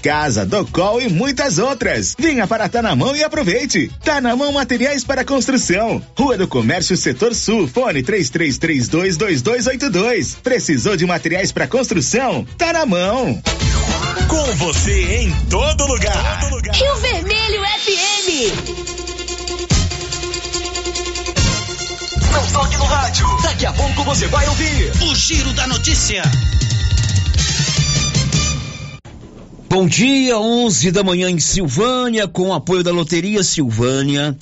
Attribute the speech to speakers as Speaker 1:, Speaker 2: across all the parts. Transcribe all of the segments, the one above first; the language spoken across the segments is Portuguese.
Speaker 1: casa, Docol e muitas outras. Venha para Tá na Mão e aproveite. Tá na Mão Materiais para Construção. Rua do Comércio, Setor Sul. Fone 33322282. Precisou de materiais para construção? Tá na mão.
Speaker 2: Com você em todo lugar. Todo lugar.
Speaker 3: Rio Vermelho FM.
Speaker 2: Não toque no rádio. Daqui a pouco você vai ouvir
Speaker 4: o Giro da Notícia.
Speaker 5: Bom dia, 11 da manhã em Silvânia, com apoio da Loteria Silvânia.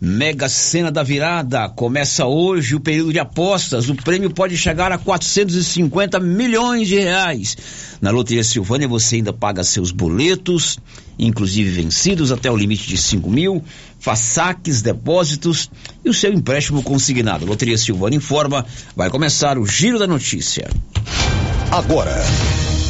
Speaker 5: Mega Sena da Virada começa hoje o período de apostas. O prêmio pode chegar a 450 milhões de reais. Na Loteria Silvânia você ainda paga seus boletos, inclusive vencidos até o limite de 5 mil, faz saques, depósitos e o seu empréstimo consignado. Loteria Silvânia informa, vai começar o Giro da Notícia.
Speaker 6: Agora.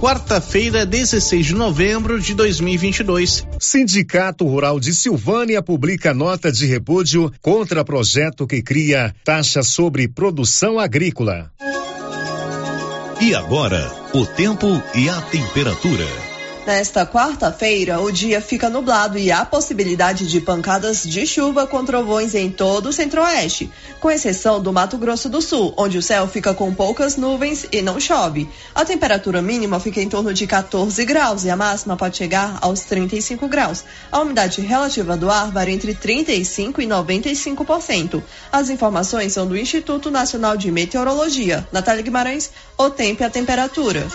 Speaker 7: Quarta-feira, 16 de novembro de 2022.
Speaker 8: Sindicato Rural de Silvânia publica nota de repúdio contra projeto que cria taxa sobre produção agrícola.
Speaker 6: E agora, o tempo e a temperatura.
Speaker 9: Nesta quarta-feira, o dia fica nublado e há possibilidade de pancadas de chuva com trovões em todo o centro-oeste, com exceção do Mato Grosso do Sul, onde o céu fica com poucas nuvens e não chove. A temperatura mínima fica em torno de 14 graus e a máxima pode chegar aos 35 graus. A umidade relativa do ar varia entre 35 e 95%. As informações são do Instituto Nacional de Meteorologia. Natália Guimarães, o tempo e a temperatura.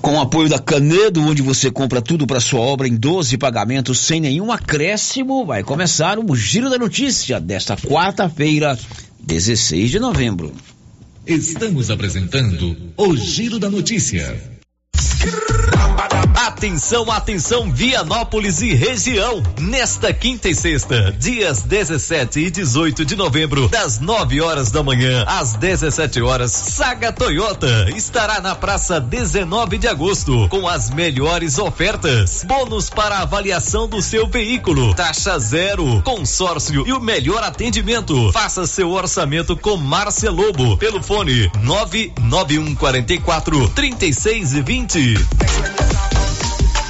Speaker 5: Com o apoio da Canedo, onde você compra tudo para sua obra em 12 pagamentos sem nenhum acréscimo, vai começar o Giro da Notícia desta quarta-feira, 16 de novembro.
Speaker 6: Estamos apresentando o Giro da Notícia.
Speaker 2: Atenção, atenção, Vianópolis e região. Nesta quinta e sexta, dias 17 e 18 de novembro, das 9 horas da manhã às 17 horas, Saga Toyota estará na praça 19 de agosto com as melhores ofertas. Bônus para avaliação do seu veículo, taxa zero, consórcio e o melhor atendimento. Faça seu orçamento com Márcia Lobo pelo fone 99144 3620.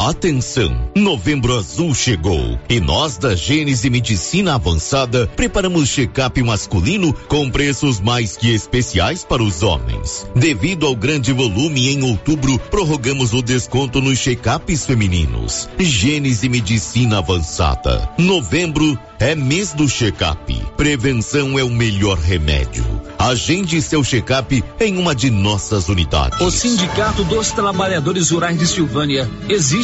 Speaker 4: Atenção! Novembro Azul chegou e nós da Gênese Medicina Avançada preparamos check-up masculino com preços mais que especiais para os homens. Devido ao grande volume em outubro, prorrogamos o desconto nos check-ups femininos. Gênese Medicina Avançada. Novembro é mês do check-up. Prevenção é o melhor remédio. Agende seu check-up em uma de nossas unidades.
Speaker 10: O Sindicato dos Trabalhadores Rurais de Silvânia existe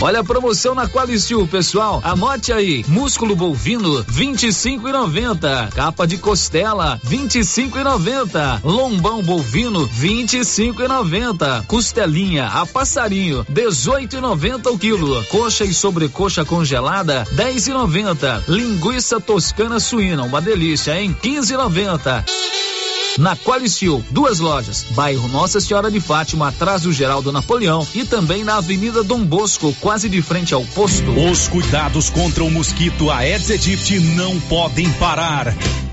Speaker 11: Olha a promoção na Qualicil, pessoal. Anote aí: músculo bovino 25 e 90, capa de costela 25 e 90, lombão bovino 25 e 90, costelinha a passarinho 18 e 90 o quilo, coxa e sobrecoxa congelada 10 e 90, linguiça toscana suína, uma delícia, hein? 15 e 90 na Qualicil, duas lojas, bairro Nossa Senhora de Fátima, atrás do Geraldo Napoleão e também na Avenida Dom Bosco, quase de frente ao posto.
Speaker 7: Os cuidados contra o mosquito Aedes aegypti não podem parar.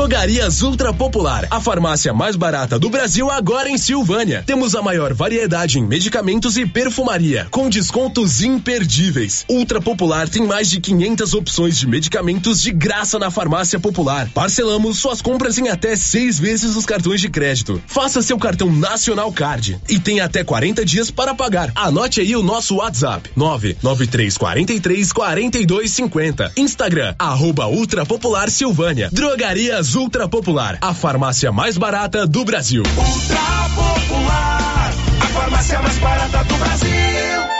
Speaker 12: Drogarias Ultra Popular, a farmácia mais barata do Brasil agora em Silvânia. Temos a maior variedade em medicamentos e perfumaria, com descontos imperdíveis. Ultra Popular tem mais de 500 opções de medicamentos de graça na farmácia popular. Parcelamos suas compras em até seis vezes os cartões de crédito. Faça seu cartão Nacional Card e tem até 40 dias para pagar. Anote aí o nosso WhatsApp: 99343 4250. Instagram, arroba Ultra Popular Silvânia. Drogaria Ultra Popular, a farmácia mais barata do Brasil.
Speaker 13: Ultra Popular, a farmácia mais barata do Brasil.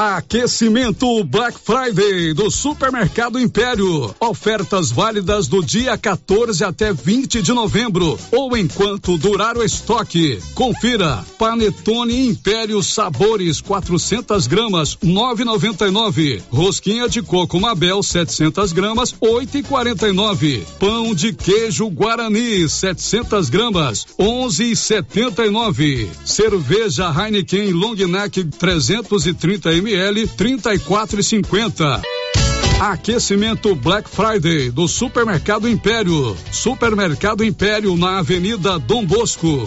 Speaker 14: Aquecimento Black Friday do Supermercado Império. Ofertas válidas do dia 14 até 20 de novembro ou enquanto durar o estoque. Confira: Panetone Império Sabores 400 gramas 9,99. Rosquinha de coco Mabel 700 gramas 8,49. Pão de queijo Guarani 700 gramas 11,79. Cerveja Heineken Long Neck 330 ml ml 34,50. Aquecimento Black Friday do Supermercado Império. Supermercado Império na Avenida Dom Bosco.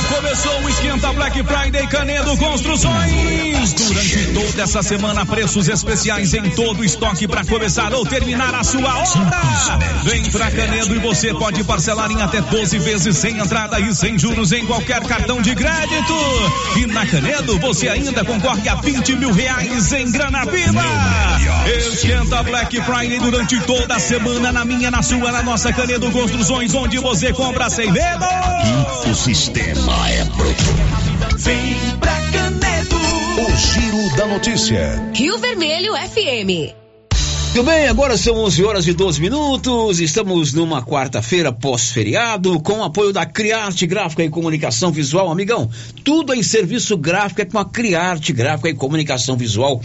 Speaker 15: começou o esquenta Black Friday Canedo Construções. Durante toda essa semana, preços especiais em todo o estoque para começar ou terminar a sua obra. Vem pra Canedo e você pode parcelar em até 12 vezes sem entrada e sem juros em qualquer cartão de crédito. E na Canedo você ainda concorre a 20 mil reais em grana viva. Esquenta Black Friday durante toda a semana na minha, na sua, na nossa Canedo Construções, onde você compra sem medo.
Speaker 6: O sistema é bruto.
Speaker 16: Vem pra Canedo.
Speaker 6: O giro da notícia.
Speaker 3: Rio Vermelho FM.
Speaker 5: Tudo bem, agora são 11 horas e 12 minutos. Estamos numa quarta-feira pós-feriado, com o apoio da Criarte Gráfica e Comunicação Visual. Amigão, tudo em serviço gráfico é com a Criarte Gráfica e Comunicação Visual.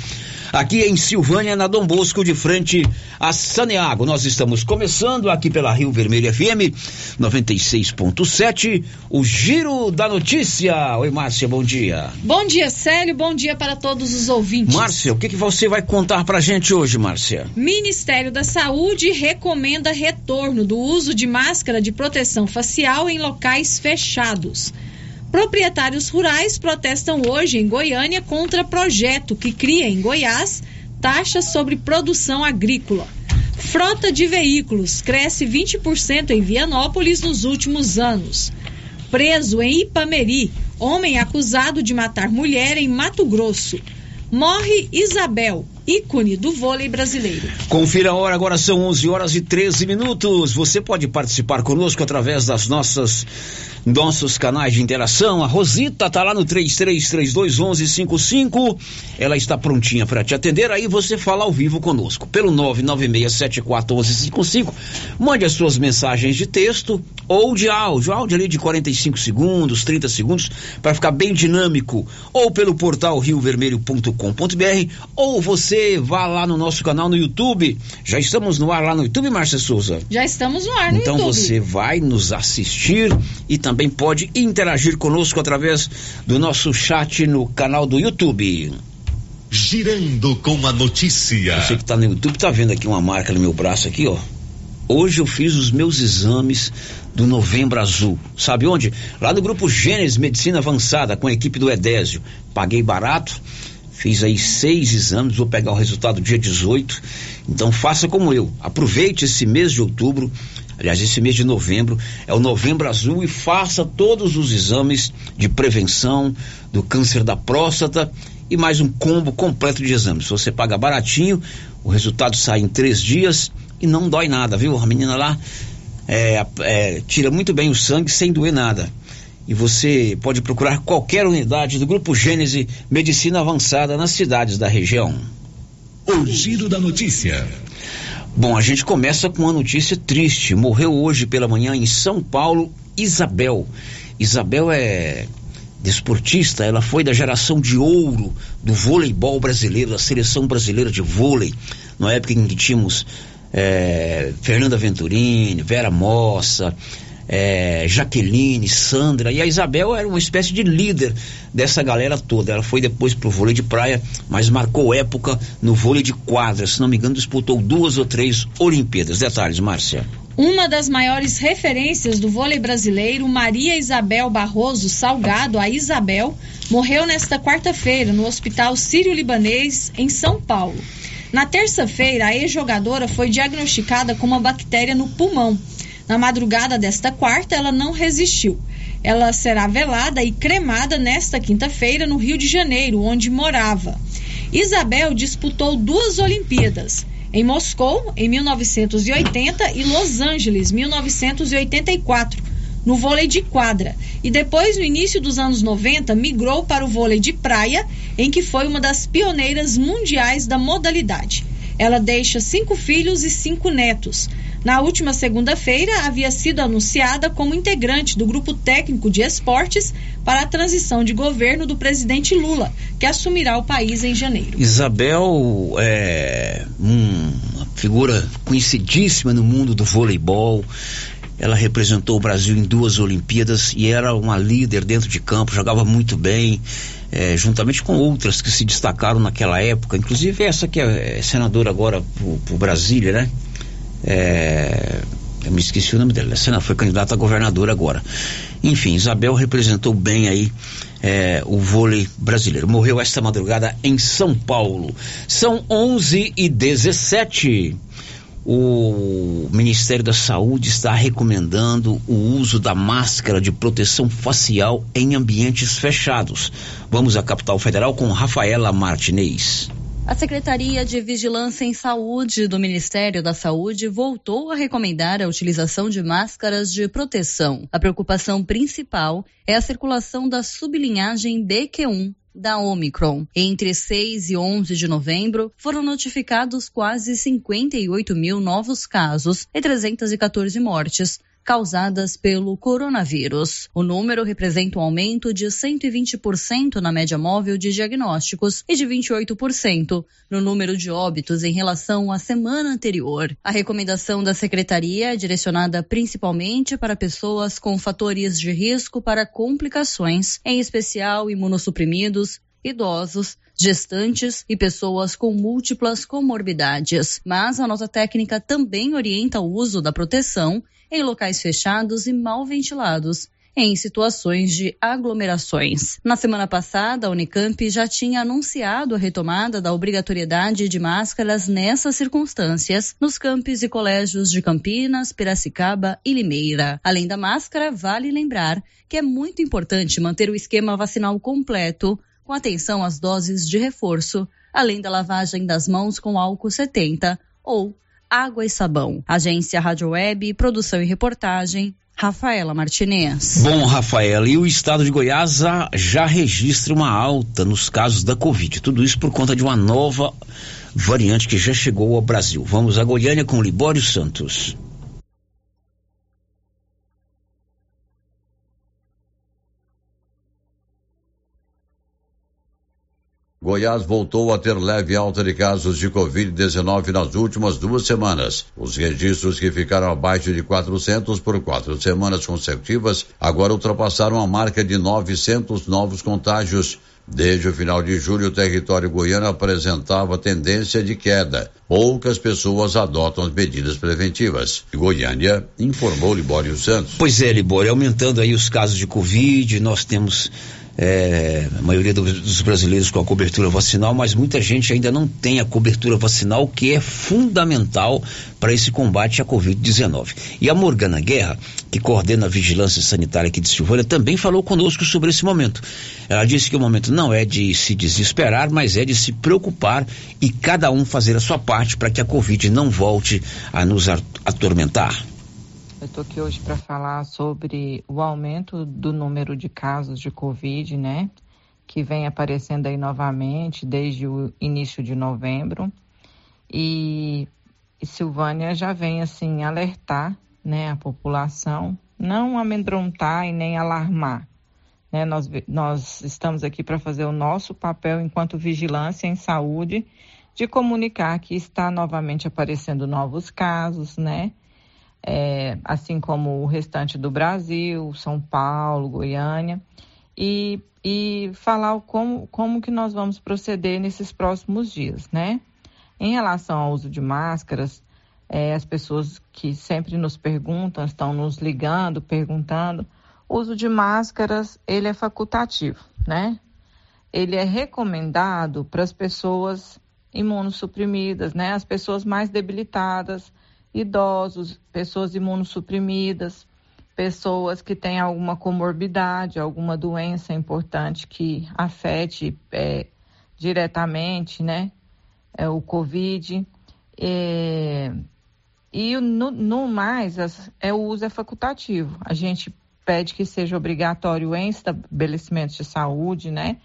Speaker 5: Aqui em Silvânia, na Dom Bosco, de frente a Saneago. Nós estamos começando aqui pela Rio Vermelho FM 96.7, o Giro da Notícia. Oi, Márcia, bom dia.
Speaker 17: Bom dia, Célio. Bom dia para todos os ouvintes.
Speaker 5: Márcia, o que, que você vai contar pra gente hoje, Márcia?
Speaker 17: Ministério da Saúde recomenda retorno do uso de máscara de proteção facial em locais fechados. Proprietários rurais protestam hoje em Goiânia contra projeto que cria em Goiás taxa sobre produção agrícola. Frota de veículos cresce 20% em Vianópolis nos últimos anos. Preso em Ipameri, homem acusado de matar mulher em Mato Grosso. Morre Isabel, ícone do vôlei brasileiro.
Speaker 5: Confira a hora, agora são 11 horas e 13 minutos. Você pode participar conosco através das nossas nossos canais de interação. A Rosita tá lá no 33321155. Ela está prontinha para te atender. Aí você fala ao vivo conosco pelo 996741155. Mande as suas mensagens de texto ou de áudio, áudio ali de 45 segundos, 30 segundos, para ficar bem dinâmico, ou pelo portal riovermelho.com.br, ou você vá lá no nosso canal no YouTube. Já estamos no ar lá no YouTube, Márcia Souza.
Speaker 17: Já estamos no ar no
Speaker 5: então
Speaker 17: YouTube.
Speaker 5: você vai nos assistir e também pode interagir conosco através do nosso chat no canal do YouTube.
Speaker 6: Girando com a notícia.
Speaker 5: Você que tá no YouTube tá vendo aqui uma marca no meu braço aqui, ó. Hoje eu fiz os meus exames do Novembro Azul. Sabe onde? Lá no grupo Gênesis Medicina Avançada com a equipe do Edésio. Paguei barato, fiz aí seis exames, vou pegar o resultado dia 18. Então faça como eu. Aproveite esse mês de outubro, aliás, esse mês de novembro, é o Novembro Azul e faça todos os exames de prevenção do câncer da próstata e mais um combo completo de exames. Você paga baratinho, o resultado sai em três dias e não dói nada, viu? A menina lá é, é, tira muito bem o sangue sem doer nada. E você pode procurar qualquer unidade do Grupo Gênese Medicina Avançada nas cidades da região.
Speaker 6: O giro da notícia.
Speaker 5: Bom, a gente começa com uma notícia triste. Morreu hoje pela manhã em São Paulo Isabel. Isabel é desportista, ela foi da geração de ouro do voleibol brasileiro, da seleção brasileira de vôlei, na época em que tínhamos é, Fernanda Venturini, Vera Mossa, é, Jaqueline, Sandra e a Isabel era uma espécie de líder dessa galera toda. Ela foi depois pro vôlei de praia, mas marcou época no vôlei de quadra. Se não me engano, disputou duas ou três Olimpíadas. Detalhes, Márcia.
Speaker 17: Uma das maiores referências do vôlei brasileiro, Maria Isabel Barroso Salgado, a Isabel, morreu nesta quarta-feira no Hospital Sírio-Libanês, em São Paulo. Na terça-feira, a ex-jogadora foi diagnosticada com uma bactéria no pulmão. Na madrugada desta quarta, ela não resistiu. Ela será velada e cremada nesta quinta-feira no Rio de Janeiro, onde morava. Isabel disputou duas Olimpíadas, em Moscou, em 1980, e Los Angeles, 1984, no vôlei de quadra. E depois, no início dos anos 90, migrou para o vôlei de praia, em que foi uma das pioneiras mundiais da modalidade. Ela deixa cinco filhos e cinco netos. Na última segunda-feira, havia sido anunciada como integrante do grupo técnico de esportes para a transição de governo do presidente Lula, que assumirá o país em janeiro.
Speaker 5: Isabel é uma figura conhecidíssima no mundo do voleibol. Ela representou o Brasil em duas Olimpíadas e era uma líder dentro de campo, jogava muito bem, é, juntamente com outras que se destacaram naquela época, inclusive essa que é senadora agora para Brasília, né? É, eu me esqueci o nome dela, ela foi candidata a governadora agora. Enfim, Isabel representou bem aí é, o vôlei brasileiro. Morreu esta madrugada em São Paulo. São 11 e 17 o Ministério da Saúde está recomendando o uso da máscara de proteção facial em ambientes fechados. Vamos à capital federal com Rafaela Martinez.
Speaker 18: A Secretaria de Vigilância em Saúde do Ministério da Saúde voltou a recomendar a utilização de máscaras de proteção. A preocupação principal é a circulação da sublinhagem BQ1 da Omicron. Entre 6 e 11 de novembro, foram notificados quase 58 mil novos casos e 314 mortes, causadas pelo coronavírus. O número representa um aumento de 120% na média móvel de diagnósticos e de 28% no número de óbitos em relação à semana anterior. A recomendação da secretaria é direcionada principalmente para pessoas com fatores de risco para complicações, em especial imunossuprimidos, idosos, gestantes e pessoas com múltiplas comorbidades. Mas a nota técnica também orienta o uso da proteção em locais fechados e mal ventilados, em situações de aglomerações. Na semana passada, a Unicamp já tinha anunciado a retomada da obrigatoriedade de máscaras nessas circunstâncias nos campos e colégios de Campinas, Piracicaba e Limeira. Além da máscara, vale lembrar que é muito importante manter o esquema vacinal completo, com atenção às doses de reforço, além da lavagem das mãos com álcool 70 ou água e sabão. Agência Rádio Web, produção e reportagem, Rafaela Martinez.
Speaker 5: Bom, Rafaela, e o estado de Goiás já registra uma alta nos casos da Covid. Tudo isso por conta de uma nova variante que já chegou ao Brasil. Vamos a Goiânia com Libório Santos.
Speaker 19: Goiás voltou a ter leve alta de casos de Covid-19 nas últimas duas semanas. Os registros que ficaram abaixo de 400 por quatro semanas consecutivas agora ultrapassaram a marca de 900 novos contágios. Desde o final de julho, o território goiano apresentava tendência de queda. Poucas pessoas adotam as medidas preventivas. Goiânia informou Libório Santos.
Speaker 5: Pois é, Libório, aumentando aí os casos de Covid, nós temos é, a maioria dos brasileiros com a cobertura vacinal, mas muita gente ainda não tem a cobertura vacinal, que é fundamental para esse combate à Covid-19. E a Morgana Guerra, que coordena a vigilância sanitária aqui de Silvânia, também falou conosco sobre esse momento. Ela disse que o momento não é de se desesperar, mas é de se preocupar e cada um fazer a sua parte para que a Covid não volte a nos atormentar.
Speaker 20: Eu estou aqui hoje para falar sobre o aumento do número de casos de Covid, né? Que vem aparecendo aí novamente desde o início de novembro. E, e Silvânia já vem assim alertar né, a população, não amedrontar e nem alarmar. Né? Nós, nós estamos aqui para fazer o nosso papel enquanto vigilância em saúde, de comunicar que está novamente aparecendo novos casos, né? É, assim como o restante do Brasil, São Paulo, Goiânia, e, e falar como, como que nós vamos proceder nesses próximos dias, né? Em relação ao uso de máscaras, é, as pessoas que sempre nos perguntam, estão nos ligando, perguntando, o uso de máscaras, ele é facultativo, né? Ele é recomendado para as pessoas imunossuprimidas, né? As pessoas mais debilitadas, idosos, pessoas imunossuprimidas, pessoas que têm alguma comorbidade, alguma doença importante que afete é, diretamente, né? É, o Covid. É, e no, no mais, as, é, o uso é facultativo. A gente pede que seja obrigatório em estabelecimentos de saúde, né?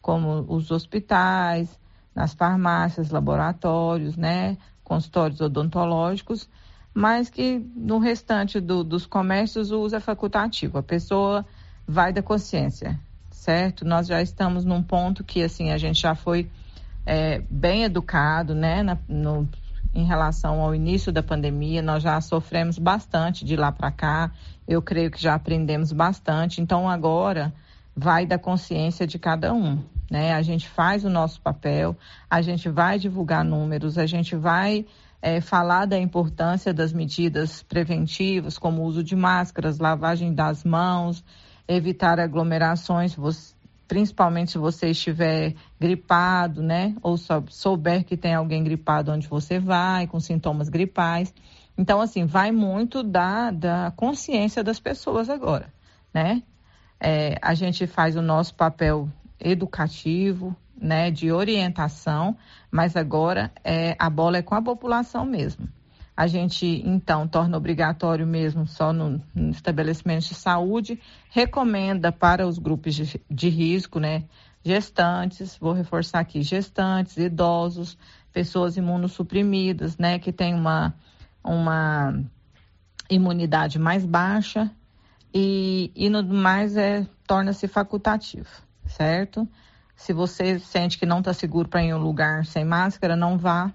Speaker 20: Como os hospitais, nas farmácias, laboratórios, né? Consultórios odontológicos, mas que no restante do, dos comércios o uso é facultativo. A pessoa vai da consciência, certo? Nós já estamos num ponto que, assim, a gente já foi é, bem educado, né? Na, no, em relação ao início da pandemia, nós já sofremos bastante de lá para cá. Eu creio que já aprendemos bastante. Então agora vai da consciência de cada um, né? A gente faz o nosso papel, a gente vai divulgar números, a gente vai é, falar da importância das medidas preventivas, como o uso de máscaras, lavagem das mãos, evitar aglomerações. Principalmente se você estiver gripado, né? Ou souber que tem alguém gripado onde você vai, com sintomas gripais. Então, assim, vai muito da, da consciência das pessoas agora, né? É, a gente faz o nosso papel educativo, né, de orientação, mas agora é, a bola é com a população mesmo. A gente, então, torna obrigatório mesmo só no, no estabelecimento de saúde, recomenda para os grupos de, de risco, né? Gestantes, vou reforçar aqui, gestantes, idosos, pessoas imunossuprimidas, né? Que tem uma, uma imunidade mais baixa e, e no mais é torna-se facultativo, certo? Se você sente que não está seguro para ir em um lugar sem máscara, não vá.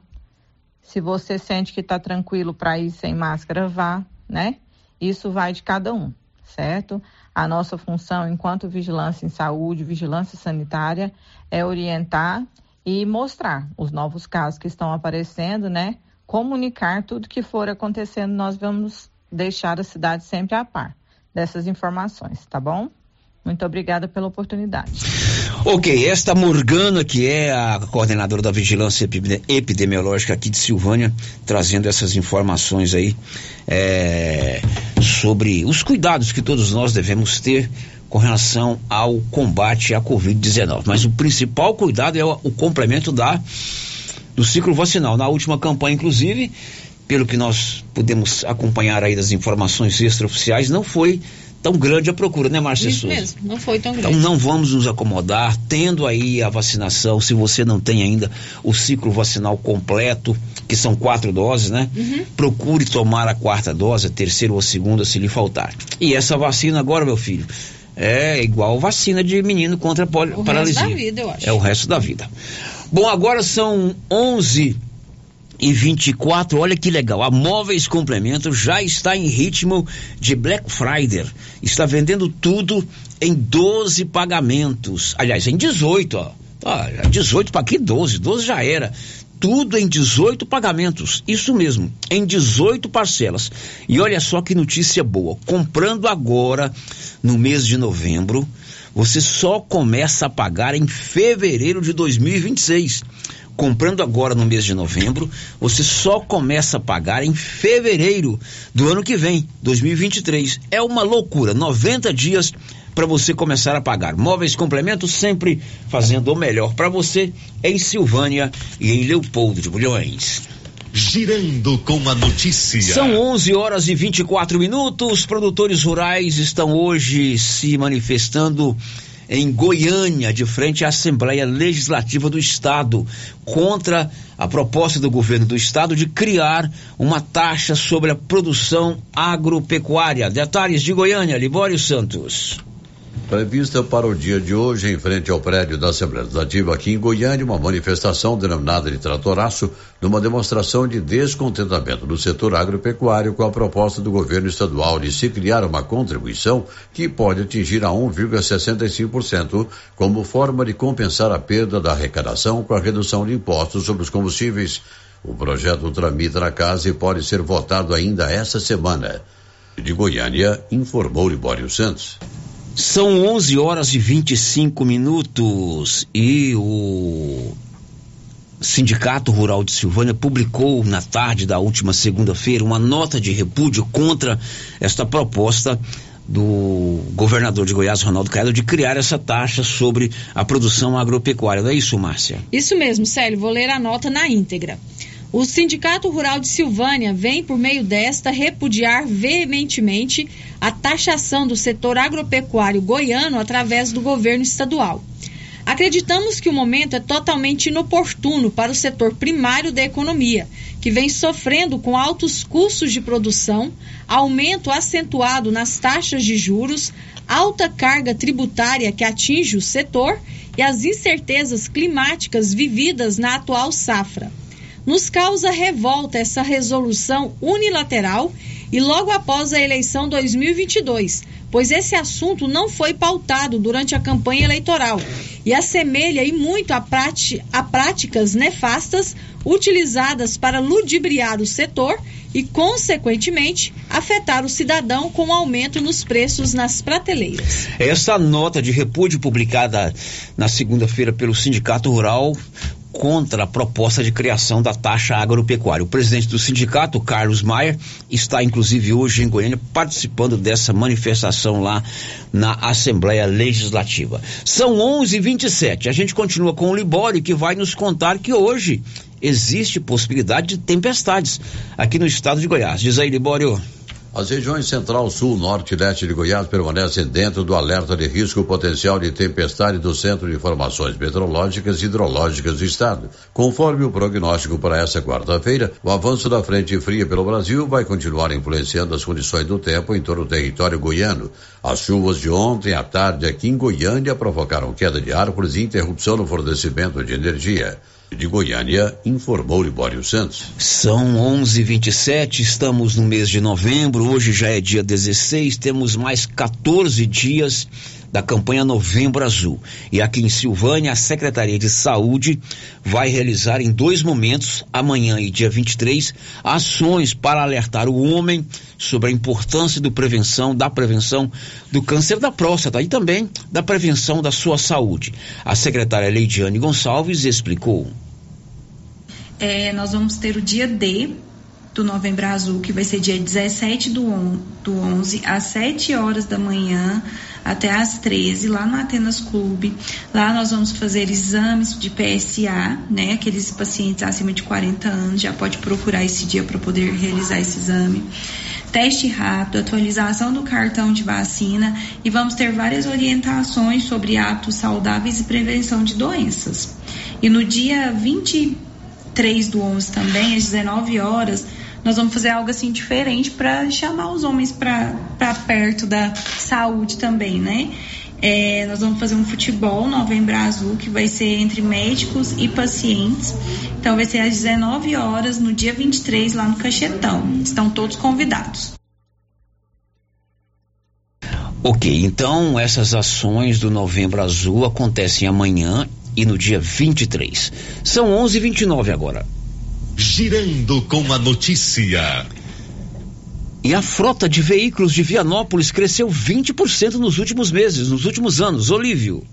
Speaker 20: Se você sente que está tranquilo para ir sem máscara, vá, né? Isso vai de cada um, certo? A nossa função enquanto vigilância em saúde, vigilância sanitária, é orientar e mostrar os novos casos que estão aparecendo, né? Comunicar tudo que for acontecendo, nós vamos deixar a cidade sempre a par dessas informações, tá bom? Muito obrigada pela oportunidade.
Speaker 5: Ok, esta Morgana, que é a coordenadora da Vigilância Epidemiológica aqui de Silvânia, trazendo essas informações aí é, sobre os cuidados que todos nós devemos ter com relação ao combate à Covid-19. Mas o principal cuidado é o, o complemento da do ciclo vacinal. Na última campanha, inclusive, pelo que nós podemos acompanhar aí das informações extraoficiais, não foi tão grande a procura, né, Márcia
Speaker 17: Isso
Speaker 5: Souza?
Speaker 17: mesmo, não foi tão
Speaker 5: Então
Speaker 17: grande.
Speaker 5: não vamos nos acomodar, tendo aí a vacinação, se você não tem ainda o ciclo vacinal completo, que são quatro doses, né?
Speaker 17: Uhum.
Speaker 5: Procure tomar a quarta dose, a terceira ou a segunda, se lhe faltar. E essa vacina agora, meu filho, é igual vacina de menino contra a poli-
Speaker 17: O resto
Speaker 5: paralisia.
Speaker 17: da vida, eu acho.
Speaker 5: É o resto da vida. Bom, agora são 11 e 24, olha que legal. A Móveis Complemento já está em ritmo de Black Friday. Está vendendo tudo em 12 pagamentos. Aliás, em 18, ó. Ah, 18 para que 12? 12 já era. Tudo em 18 pagamentos. Isso mesmo, em 18 parcelas. E olha só que notícia boa. Comprando agora, no mês de novembro, você só começa a pagar em fevereiro de 2026 comprando agora no mês de novembro, você só começa a pagar em fevereiro do ano que vem, 2023. É uma loucura, 90 dias para você começar a pagar. Móveis Complemento sempre fazendo o melhor para você em Silvânia e em Leopoldo de Bulhões.
Speaker 15: Girando com a notícia.
Speaker 5: São 11 horas e 24 minutos. Produtores rurais estão hoje se manifestando em Goiânia, de frente à Assembleia Legislativa do Estado, contra a proposta do governo do Estado de criar uma taxa sobre a produção agropecuária. Detalhes de Goiânia, Libório Santos.
Speaker 19: Prevista para o dia de hoje, em frente ao prédio da Assembleia Legislativa aqui em Goiânia, uma manifestação denominada de tratoraço, numa demonstração de descontentamento do setor agropecuário com a proposta do governo estadual de se criar uma contribuição que pode atingir a 1,65% como forma de compensar a perda da arrecadação com a redução de impostos sobre os combustíveis. O projeto tramita na casa e pode ser votado ainda esta semana. De Goiânia, informou Libório Santos.
Speaker 5: São 11 horas e 25 minutos e o Sindicato Rural de Silvânia publicou na tarde da última segunda-feira uma nota de repúdio contra esta proposta do governador de Goiás, Ronaldo Caiado, de criar essa taxa sobre a produção agropecuária. Não é isso, Márcia?
Speaker 17: Isso mesmo, Célio. Vou ler a nota na íntegra. O Sindicato Rural de Silvânia vem, por meio desta, repudiar veementemente a taxação do setor agropecuário goiano através do governo estadual. Acreditamos que o momento é totalmente inoportuno para o setor primário da economia, que vem sofrendo com altos custos de produção, aumento acentuado nas taxas de juros, alta carga tributária que atinge o setor e as incertezas climáticas vividas na atual safra. Nos causa revolta essa resolução unilateral e logo após a eleição 2022, pois esse assunto não foi pautado durante a campanha eleitoral e assemelha e muito a, a práticas nefastas utilizadas para ludibriar o setor e, consequentemente, afetar o cidadão com aumento nos preços nas prateleiras.
Speaker 5: Essa nota de repúdio publicada na segunda-feira pelo Sindicato Rural contra a proposta de criação da taxa agropecuária. O presidente do sindicato, Carlos Maia, está inclusive hoje em Goiânia participando dessa manifestação lá na Assembleia Legislativa. São 11:27. A gente continua com o Libório que vai nos contar que hoje existe possibilidade de tempestades aqui no estado de Goiás. Diz aí, Libório.
Speaker 19: As regiões central, sul, norte e leste de Goiás permanecem dentro do alerta de risco potencial de tempestade do Centro de Informações Meteorológicas e Hidrológicas do Estado. Conforme o prognóstico para essa quarta-feira, o avanço da frente fria pelo Brasil vai continuar influenciando as condições do tempo em todo o território goiano. As chuvas de ontem à tarde aqui em Goiânia provocaram queda de árvores e interrupção no fornecimento de energia. De Goiânia, informou Libório Santos.
Speaker 5: São 11:27, estamos no mês de novembro, hoje já é dia 16, temos mais 14 dias da campanha Novembro Azul. E aqui em Silvânia, a Secretaria de Saúde vai realizar em dois momentos, amanhã e dia 23, ações para alertar o homem sobre a importância do prevenção, da prevenção do câncer da próstata e também da prevenção da sua saúde. A secretária Leidiane Gonçalves explicou.
Speaker 21: É, nós vamos ter o dia D do Novembro Azul, que vai ser dia 17 do, on, do 11, às 7 horas da manhã até às 13, lá no Atenas Clube. Lá nós vamos fazer exames de PSA, né? Aqueles pacientes acima de 40 anos já pode procurar esse dia para poder realizar esse exame. Teste rápido, atualização do cartão de vacina e vamos ter várias orientações sobre hábitos saudáveis e prevenção de doenças. E no dia 23 do 11 também, às 19 horas, nós vamos fazer algo assim diferente para chamar os homens para perto da saúde também, né? É, nós vamos fazer um futebol Novembro Azul, que vai ser entre médicos e pacientes. Então, vai ser às 19 horas, no dia 23, lá no Cachetão. Estão todos convidados.
Speaker 5: Ok, então essas ações do Novembro Azul acontecem amanhã e no dia 23. São 11:29 agora.
Speaker 15: Girando com a notícia.
Speaker 5: E a frota de veículos de Vianópolis cresceu 20% nos últimos meses, nos últimos anos. Olívio.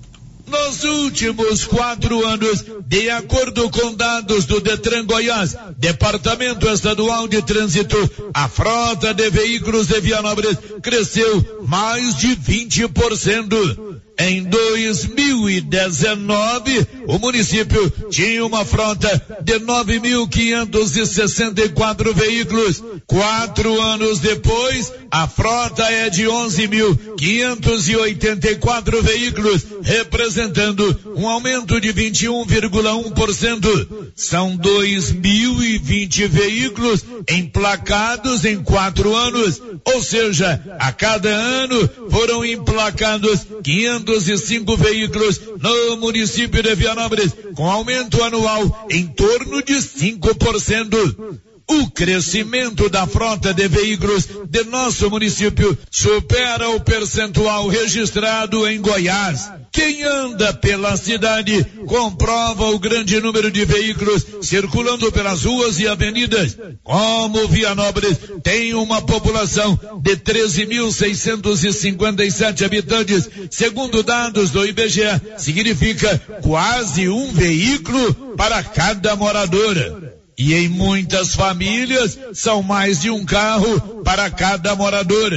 Speaker 22: Nos últimos quatro anos, de acordo com dados do Detran Goiás, Departamento Estadual de Trânsito, a frota de veículos de Vianópolis cresceu mais de 20%. Em 2019, o município tinha uma frota de 9.564 veículos. Quatro anos depois, a frota é de 11.584 veículos, representando um aumento de 21,1%. São 2.020 veículos emplacados em quatro anos, ou seja, a cada ano foram emplacados 505 veículos no município de Vianópolis, com aumento anual em torno de 5%. O crescimento da frota de veículos de nosso município supera o percentual registrado em Goiás. Quem anda pela cidade comprova o grande número de veículos circulando pelas ruas e avenidas. Como Vianópolis tem uma população de 13.657 habitantes, segundo dados do IBGE, significa quase um veículo para cada morador. E em muitas famílias são mais de um carro para cada morador.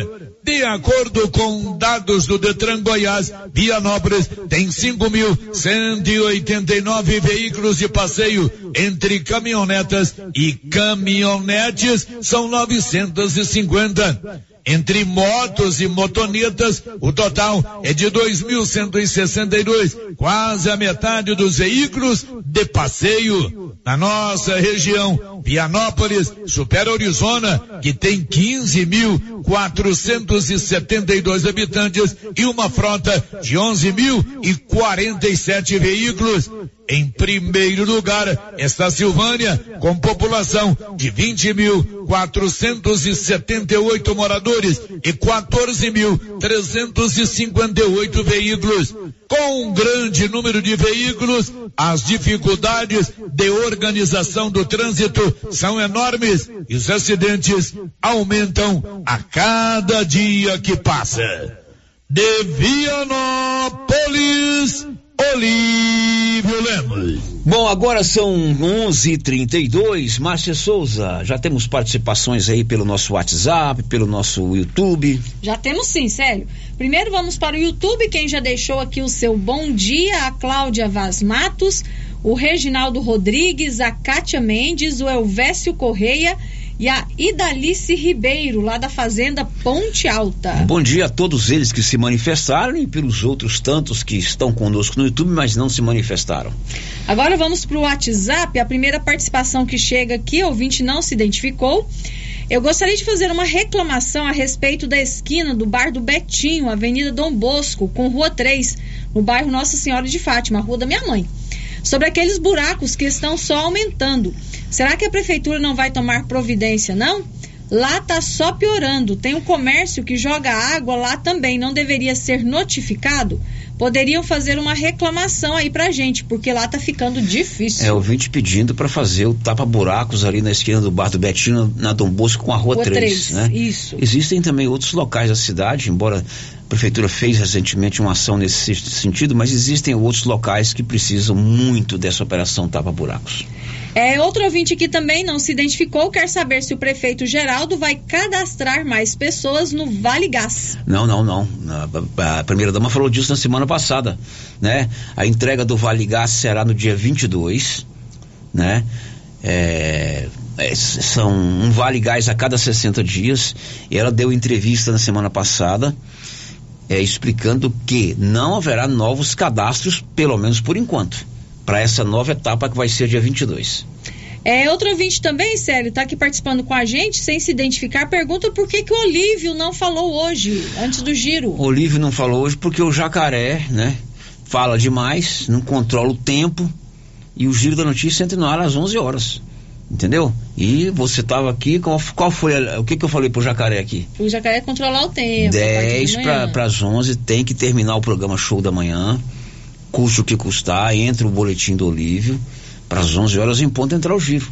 Speaker 22: De acordo com dados do Detran Goiás, Vianópolis tem 5.189 veículos de passeio entre caminhonetas e caminhonetes são 950. Entre motos e motonetas, o total é de 2.162, quase a metade dos veículos de passeio. Na nossa região, Vianópolis supera Arizona, que tem 15.472 habitantes e uma frota de 11.047 veículos. Em primeiro lugar está Silvânia, com população de 20.478 moradores e 14.358 veículos. Com um grande número de veículos, as dificuldades de organização do trânsito são enormes e os acidentes aumentam a cada dia que passa. De Vianópolis, Olívio Lemos.
Speaker 5: Bom, agora são 11:32. Márcia Souza, já temos participações aí pelo nosso WhatsApp, pelo nosso YouTube.
Speaker 17: Já temos sim, sério. Primeiro vamos para o YouTube, quem já deixou aqui o seu bom dia, a Cláudia Vaz Matos, o Reginaldo Rodrigues, a Kátia Mendes, o Elvésio Correia e a Idalice Ribeiro, lá da Fazenda Ponte Alta.
Speaker 5: Bom dia a todos eles que se manifestaram e pelos outros tantos que estão conosco no YouTube, mas não se manifestaram.
Speaker 17: Agora vamos para o WhatsApp. A primeira participação que chega aqui, ouvinte não se identificou. Eu gostaria de fazer uma reclamação a respeito da esquina do bar do Betinho, Avenida Dom Bosco, com Rua 3, no bairro Nossa Senhora de Fátima, rua da minha mãe. Sobre aqueles buracos que estão só aumentando. Será que a prefeitura não vai tomar providência, não? Lá tá só piorando. Tem um comércio que joga água lá também. Não deveria ser notificado? Poderiam fazer uma reclamação aí pra gente, porque lá tá ficando difícil.
Speaker 5: É, ouvinte pedindo para fazer o tapa-buracos ali na esquina do bar do Betinho, na Dom Bosco, com a Rua,
Speaker 17: Rua
Speaker 5: 3,
Speaker 17: 3,
Speaker 5: né?
Speaker 17: isso.
Speaker 5: Existem também outros locais da cidade, embora a prefeitura fez recentemente uma ação nesse sentido, mas existem outros locais que precisam muito dessa operação tapa-buracos.
Speaker 17: É, outro ouvinte aqui também não se identificou, quer saber se o prefeito Geraldo vai cadastrar mais pessoas no Vale Gás.
Speaker 5: Não, não, não. A, a primeira dama falou disso na semana passada, né? A entrega do Vale Gás será no dia 22, né? É, é, são um Vale Gás a cada 60 dias. E ela deu entrevista na semana passada, é, explicando que não haverá novos cadastros, pelo menos por enquanto, para essa nova etapa que vai ser dia 22.
Speaker 17: É, outro ouvinte também, Célio, está aqui participando com a gente, sem se identificar, pergunta por que, que o Olívio não falou hoje, antes do giro.
Speaker 5: O Olívio não falou hoje porque o jacaré, né? Fala demais, não controla o tempo e o giro da notícia entra no ar às 11 horas. Entendeu? E você estava aqui, qual, qual foi, a, o que, que eu falei pro jacaré aqui?
Speaker 17: O jacaré controlar o tempo.
Speaker 5: 10 para as 11 tem que terminar o programa Show da Manhã, custe o que custar, entra o boletim do Olívio, para as 11 horas em ponto entrar o giro.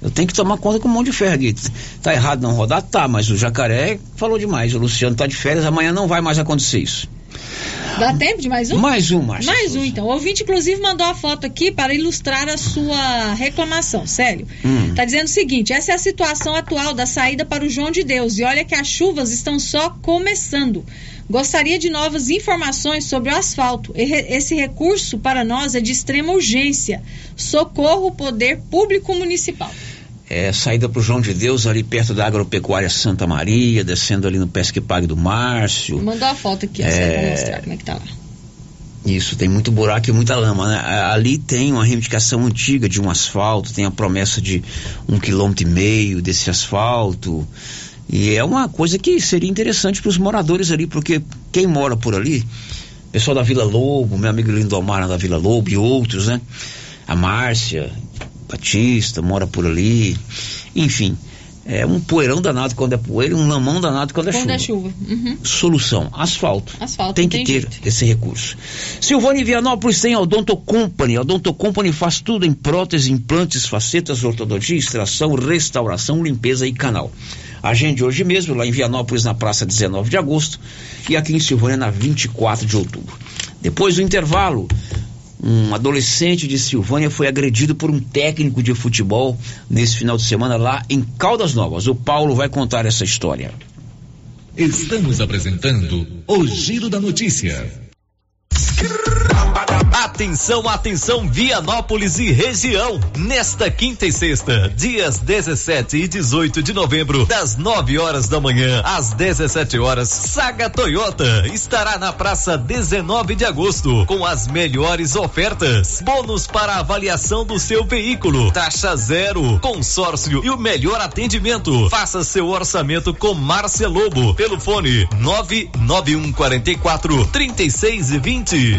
Speaker 5: Eu tenho que tomar conta com um monte de ferro aqui. Tá errado não rodar? Tá, mas o jacaré falou demais. O Luciano tá de férias, amanhã não vai mais acontecer isso.
Speaker 17: Dá tempo de mais um?
Speaker 5: Mais um, Márcia
Speaker 17: Mais um, então. O ouvinte, inclusive, mandou a foto aqui para ilustrar a sua reclamação, Célio.
Speaker 5: Hum.
Speaker 17: Tá dizendo o seguinte: essa é a situação atual da saída para o João de Deus. E olha que as chuvas estão só começando. Gostaria de novas informações sobre o asfalto. Esse recurso para nós é de extrema urgência. Socorro Poder Público Municipal.
Speaker 5: É, saída pro João de Deus, ali perto da Agropecuária Santa Maria, descendo ali no Pesque Pague do Márcio.
Speaker 17: Mandou a foto aqui,
Speaker 5: É.
Speaker 17: Célio, pra mostrar como é que tá lá.
Speaker 5: Isso, tem muito buraco e muita lama, né? Ali tem uma reivindicação antiga de um asfalto, tem a promessa de um quilômetro e meio desse asfalto. E é uma coisa que seria interessante para os moradores ali, porque quem mora por ali, pessoal da Vila Lobo, meu amigo Lindomar da Vila Lobo e outros, né? A Márcia Batista mora por ali. Enfim, é um poeirão danado quando é poeira, um lamão danado quando é
Speaker 17: Quando
Speaker 5: chuva.
Speaker 17: é chuva. Uhum.
Speaker 5: Solução, asfalto.
Speaker 17: Asfalto,
Speaker 5: Tem que
Speaker 17: tem
Speaker 5: ter esse recurso. Silvânia Vianópolis tem a Odonto Company. A Odonto Company faz tudo em prótese, implantes, facetas, ortodontia, extração, restauração, limpeza e canal. Agende hoje mesmo, lá em Vianópolis, na praça 19 de agosto, e aqui em Silvânia, na 24 de outubro. Depois do intervalo, um adolescente de Silvânia foi agredido por um técnico de futebol nesse final de semana lá em Caldas Novas. O Paulo vai contar essa história.
Speaker 23: Estamos apresentando o Giro da Notícia.
Speaker 24: Atenção, atenção, Vianópolis e região. Nesta quinta e sexta, dias 17 e 18 de novembro, das 9 horas da manhã às 17 horas, Saga Toyota estará na praça 19 de agosto com as melhores ofertas. Bônus para avaliação do seu veículo, taxa zero, consórcio e o melhor atendimento. Faça seu orçamento com Márcia Lobo pelo fone 99144 3620.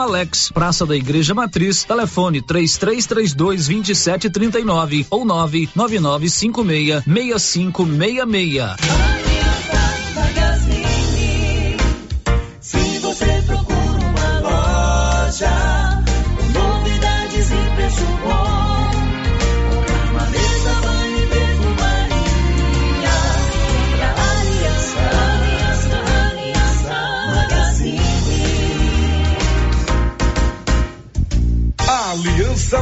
Speaker 10: Alex, Praça da Igreja Matriz, telefone 3332 2739 ou 99956 6566.
Speaker 16: Se você procura uma loja, novidades e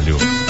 Speaker 25: trabalho.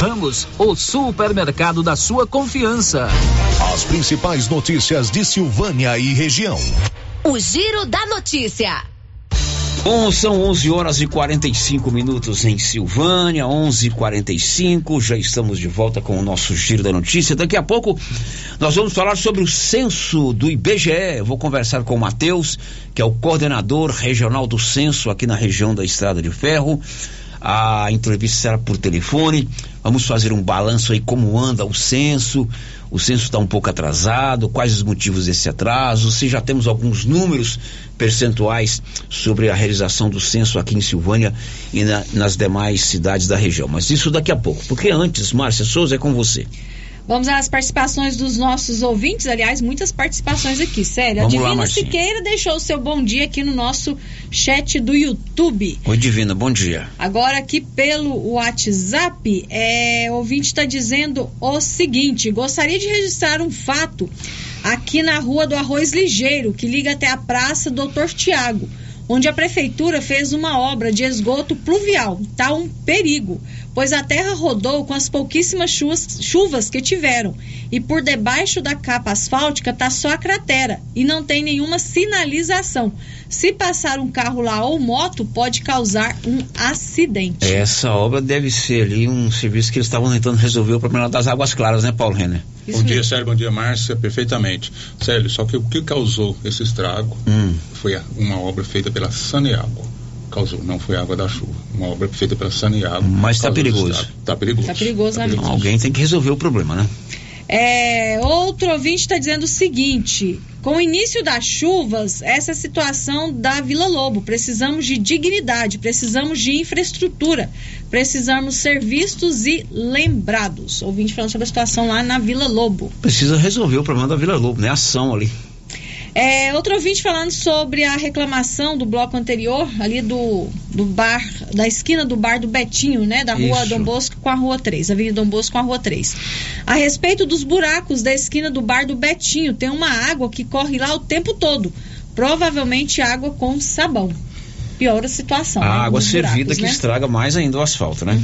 Speaker 10: Ramos, o supermercado da sua confiança.
Speaker 26: As principais notícias de Silvânia e região.
Speaker 27: O Giro da Notícia.
Speaker 5: Bom, são 11 horas e 45 minutos em Silvânia, 11:45. Já estamos de volta com o nosso Giro da Notícia. Daqui a pouco nós vamos falar sobre o censo do IBGE. Eu vou conversar com o Matheus, que é o coordenador regional do censo aqui na região da Estrada de Ferro. A entrevista será por telefone. Vamos fazer um balanço aí como anda o censo. O censo está um pouco atrasado. Quais os motivos desse atraso? Se já temos alguns números percentuais sobre a realização do censo aqui em Silvânia e na, nas demais cidades da região. Mas isso daqui a pouco. Porque antes, Márcia Souza, é com você.
Speaker 17: Vamos às participações dos nossos ouvintes, aliás, muitas participações aqui, sério.
Speaker 5: Vamos
Speaker 17: a Divina
Speaker 5: lá.
Speaker 17: Siqueira deixou o seu bom dia aqui no nosso chat do YouTube.
Speaker 5: Oi, Divina, bom dia.
Speaker 17: Agora aqui pelo WhatsApp, é, o ouvinte está dizendo o seguinte: gostaria de registrar um fato aqui na rua do Arroz Ligeiro, que liga até a Praça Doutor Tiago, onde a prefeitura fez uma obra de esgoto pluvial. Está um perigo, pois a terra rodou com as pouquíssimas chuvas, chuvas que tiveram. E por debaixo da capa asfáltica está só a cratera e não tem nenhuma sinalização. Se passar um carro lá ou moto, pode causar um acidente.
Speaker 5: Essa obra deve ser ali um serviço que eles estavam tentando resolver o problema das águas claras, né, Paulo Renner?
Speaker 28: bom dia, Sérgio. Bom dia, Márcia. Perfeitamente. Sérgio, só que o que causou esse estrago
Speaker 5: Hum.
Speaker 28: foi uma obra feita pela Saneago. Causou, não foi água da chuva. Uma obra feita pela Saneago.
Speaker 5: Mas tá
Speaker 28: causou esse
Speaker 5: perigoso.
Speaker 28: estrago. Tá perigoso.
Speaker 17: Tá perigoso, né,
Speaker 5: Então, alguém tem que resolver o problema, né?
Speaker 17: É, outro ouvinte está dizendo o seguinte: com o início das chuvas, essa é a situação da Vila Lobo. Precisamos de dignidade, precisamos de infraestrutura, precisamos ser vistos e lembrados. Ouvinte falando sobre a situação lá na Vila Lobo.
Speaker 5: Precisa resolver o problema da Vila Lobo, né? Ação ali.
Speaker 17: É, outro ouvinte falando sobre a reclamação do bloco anterior, ali do, do bar, da esquina do bar do Betinho, né? Da rua
Speaker 5: Isso.
Speaker 17: Dom Bosco com a rua 3, Avenida Dom Bosco com a rua 3. A respeito dos buracos da esquina do bar do Betinho, tem uma água que corre lá o tempo todo. Provavelmente água com sabão. Piora a situação.
Speaker 5: A
Speaker 17: né,
Speaker 5: água
Speaker 17: dos
Speaker 5: servida
Speaker 17: buracos,
Speaker 5: que
Speaker 17: né?
Speaker 5: estraga mais ainda o asfalto, né?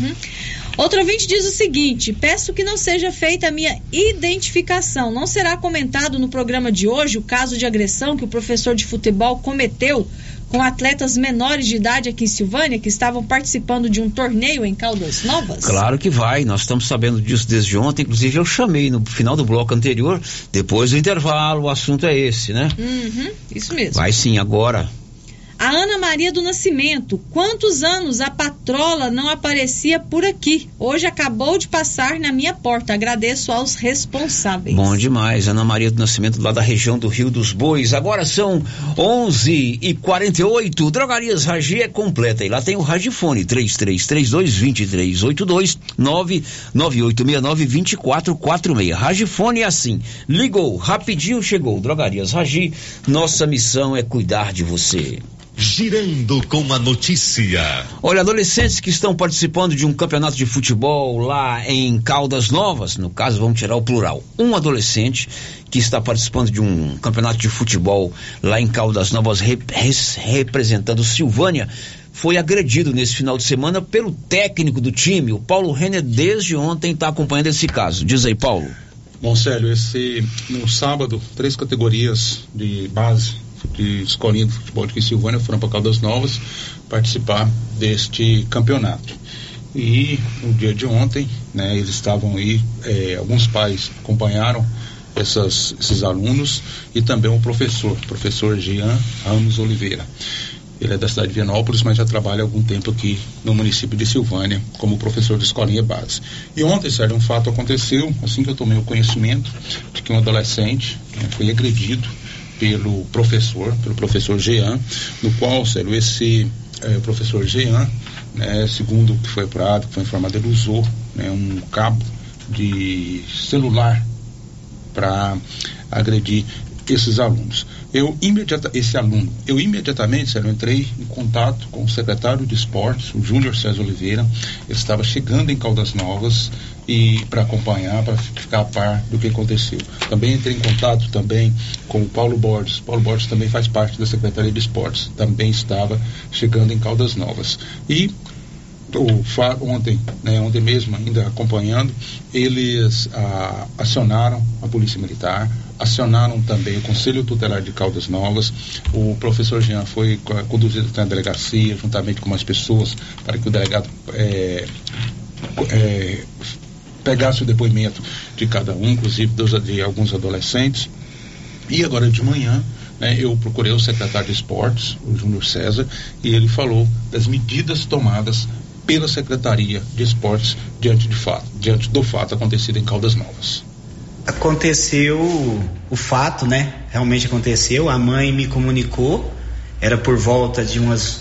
Speaker 17: Outro ouvinte diz o seguinte: peço que não seja feita a minha identificação. Não será comentado no programa de hoje o caso de agressão que o professor de futebol cometeu com atletas menores de idade aqui em Silvânia que estavam participando de um torneio em Caldas Novas?
Speaker 5: Claro que vai, nós estamos sabendo disso desde ontem, inclusive eu chamei no final do bloco anterior, depois do intervalo, o assunto é esse, né?
Speaker 17: Uhum, isso mesmo.
Speaker 5: Vai sim, agora.
Speaker 17: A Ana Maria do Nascimento. Quantos anos a patrola não aparecia por aqui? Hoje acabou de passar na minha porta. Agradeço aos responsáveis.
Speaker 5: Bom demais, Ana Maria do Nascimento, lá da região do Rio dos Bois. Agora são 11 e 48 Drogarias Ragi é completa. E lá tem o Ragifone, 3332-2382, 99869-2446. Ragifone é assim. Ligou, rapidinho chegou. Drogarias Ragi, nossa missão é cuidar de você.
Speaker 26: Girando com a notícia.
Speaker 5: Olha, adolescentes que estão participando de um campeonato de futebol lá em Caldas Novas, no caso, vamos tirar o plural. Um adolescente que está participando de um campeonato de futebol lá em Caldas Novas, rep- res- representando Silvânia, foi agredido nesse final de semana pelo técnico do time, o Paulo Renner, desde ontem está acompanhando esse caso. Diz aí, Paulo.
Speaker 28: Bom, Célio, esse no sábado, três categorias de base de escolinha de futebol de Silvânia foram para Caldas Novas participar deste campeonato. E no dia de ontem, né, eles estavam aí, é, alguns pais acompanharam essas, esses alunos e também o professor, professor Jean Ramos Oliveira. Ele é da cidade de Vianópolis, mas já trabalha há algum tempo aqui no município de Silvânia como professor de escolinha base. E ontem, Sérgio, um fato aconteceu, assim que eu tomei o conhecimento de que um adolescente né, foi agredido pelo professor, pelo professor Jean, no qual, Sérgio, esse é, professor Jean, né, segundo o que foi apurado, que foi informado, ele usou né, um cabo de celular para agredir esses alunos. Eu imediata, esse aluno, eu imediatamente, sério, entrei em contato com o secretário de esportes, o Júnior César Oliveira. Ele estava chegando em Caldas Novas e para acompanhar, para ficar a par do que aconteceu. Também entrei em contato também com o Paulo Borges. Paulo Borges também faz parte da Secretaria de Esportes. Também estava chegando em Caldas Novas. E o, ontem, né, ontem mesmo ainda acompanhando, eles ah, acionaram a Polícia Militar, acionaram também o Conselho Tutelar de Caldas Novas. O professor Jean foi conduzido até a delegacia, juntamente com mais pessoas, para que o delegado é, é, pegasse o depoimento de cada um, inclusive dos, de alguns adolescentes. E agora de manhã, né, eu procurei o secretário de esportes, o Júnior César, e ele falou das medidas tomadas pela Secretaria de Esportes diante, de fato, diante do fato acontecido em Caldas Novas.
Speaker 29: Aconteceu o fato, né? Realmente aconteceu. A mãe me comunicou, era por volta de umas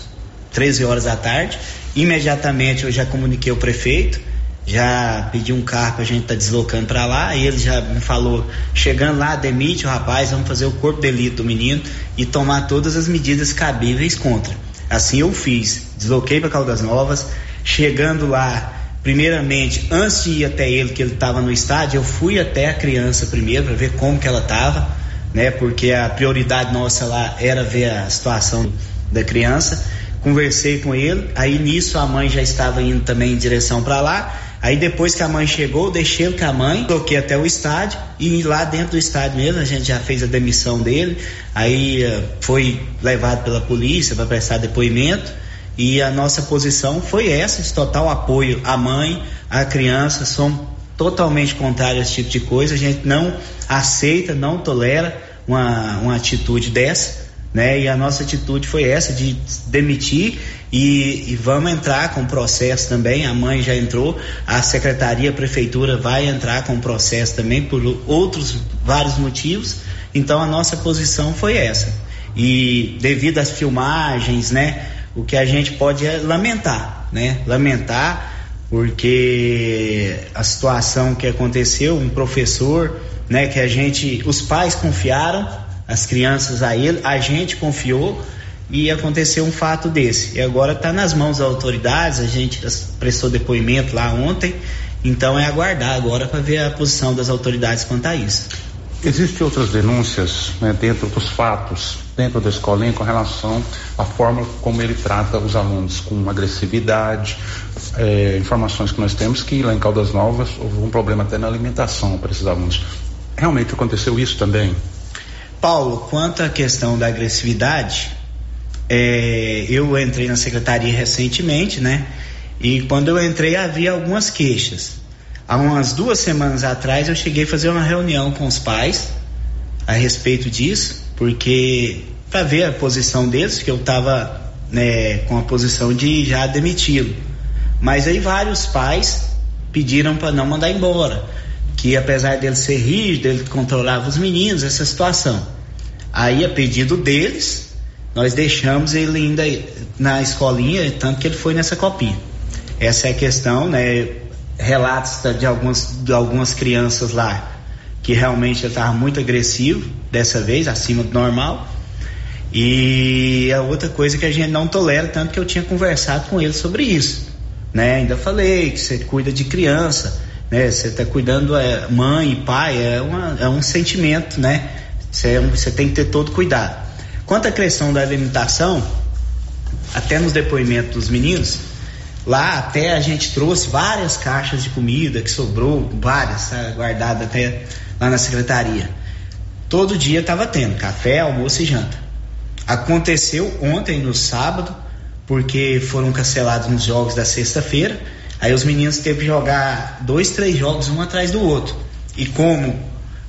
Speaker 29: 13 horas da tarde. Imediatamente eu já comuniquei o prefeito, já pedi um carro para a gente tá deslocando para lá. E ele já me falou: chegando lá, demite o rapaz, vamos fazer o corpo de delito do menino e tomar todas as medidas cabíveis contra. Assim eu fiz. Desloquei para Caldas Novas, Chegando lá, primeiramente, antes de ir até ele, que ele estava no estádio, eu fui até a criança primeiro para ver como que ela estava, né? Porque a prioridade nossa lá era ver a situação da criança. Conversei com ele, aí nisso a mãe já estava indo também em direção para lá. Aí depois que a mãe chegou, deixei ele com a mãe, toquei até o estádio e lá dentro do estádio mesmo a gente já fez a demissão dele. Aí uh, foi levado pela polícia para prestar depoimento. E a nossa posição foi essa, de total apoio à mãe, à criança, somos totalmente contrários a esse tipo de coisa, a gente não aceita, não tolera uma, uma atitude dessa, né? E a nossa atitude foi essa, de demitir e, e vamos entrar com processo também, a mãe já entrou, a secretaria, a prefeitura vai entrar com processo também por outros vários motivos, então a nossa posição foi essa. E devido às filmagens, né? o que a gente pode é lamentar, né? Lamentar porque a situação que aconteceu, um professor, né, que a gente, os pais confiaram as crianças a ele, a gente confiou e aconteceu um fato desse. E agora está nas mãos das autoridades, a gente prestou depoimento lá ontem, então é aguardar agora para ver a posição das autoridades quanto a isso.
Speaker 28: Existem outras denúncias né, dentro dos fatos, dentro da escolinha, com relação à forma como ele trata os alunos, com agressividade, é, informações que nós temos que lá em Caldas Novas houve um problema até na alimentação para esses alunos. Realmente aconteceu isso também?
Speaker 29: Paulo, quanto à questão da agressividade, é, eu entrei na secretaria recentemente, né? E quando eu entrei havia algumas queixas há umas duas semanas atrás eu cheguei a fazer uma reunião com os pais a respeito disso, porque para ver a posição deles, que eu estava né, com a posição de já demiti-lo. Mas aí vários pais pediram para não mandar embora, que apesar dele ser rígido, ele controlava os meninos, essa situação. Aí a pedido deles, nós deixamos ele ainda na escolinha, tanto que ele foi nessa copinha. Essa é a questão, né? relatos de algumas, de algumas crianças lá que realmente ele estava muito agressivo dessa vez, acima do normal. E a outra coisa que a gente não tolera, tanto que eu tinha conversado com ele sobre isso. Né? Ainda falei que você cuida de criança, né? Você está cuidando é, mãe e pai, é, uma, é um sentimento, né? Você, é você tem que ter todo cuidado. Quanto à questão da alimentação, até nos depoimentos dos meninos, Lá até a gente trouxe várias caixas de comida que sobrou, várias, tá guardada até lá na secretaria. Todo dia estava tendo café, almoço e janta. Aconteceu ontem no sábado, porque foram cancelados nos jogos da sexta-feira. Aí os meninos teve que jogar dois, três jogos um atrás do outro. E como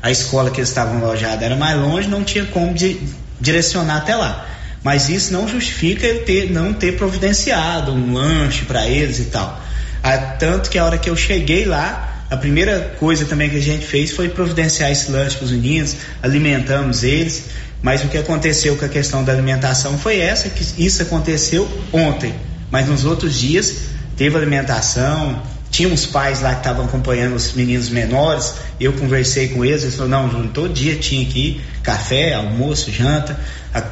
Speaker 29: a escola que eles estavam alojados era mais longe, não tinha como de, direcionar até lá. Mas isso não justifica ele ter, não ter providenciado um lanche para eles e tal. Ah, tanto que a hora que eu cheguei lá, a primeira coisa também que a gente fez foi providenciar esse lanche para os meninos, alimentamos eles. Mas o que aconteceu com a questão da alimentação foi essa, que isso aconteceu ontem. Mas nos outros dias teve alimentação, tinha uns pais lá que estavam acompanhando os meninos menores, eu conversei com eles, eles falaram, não, Júnior, todo dia tinha aqui café, almoço, janta.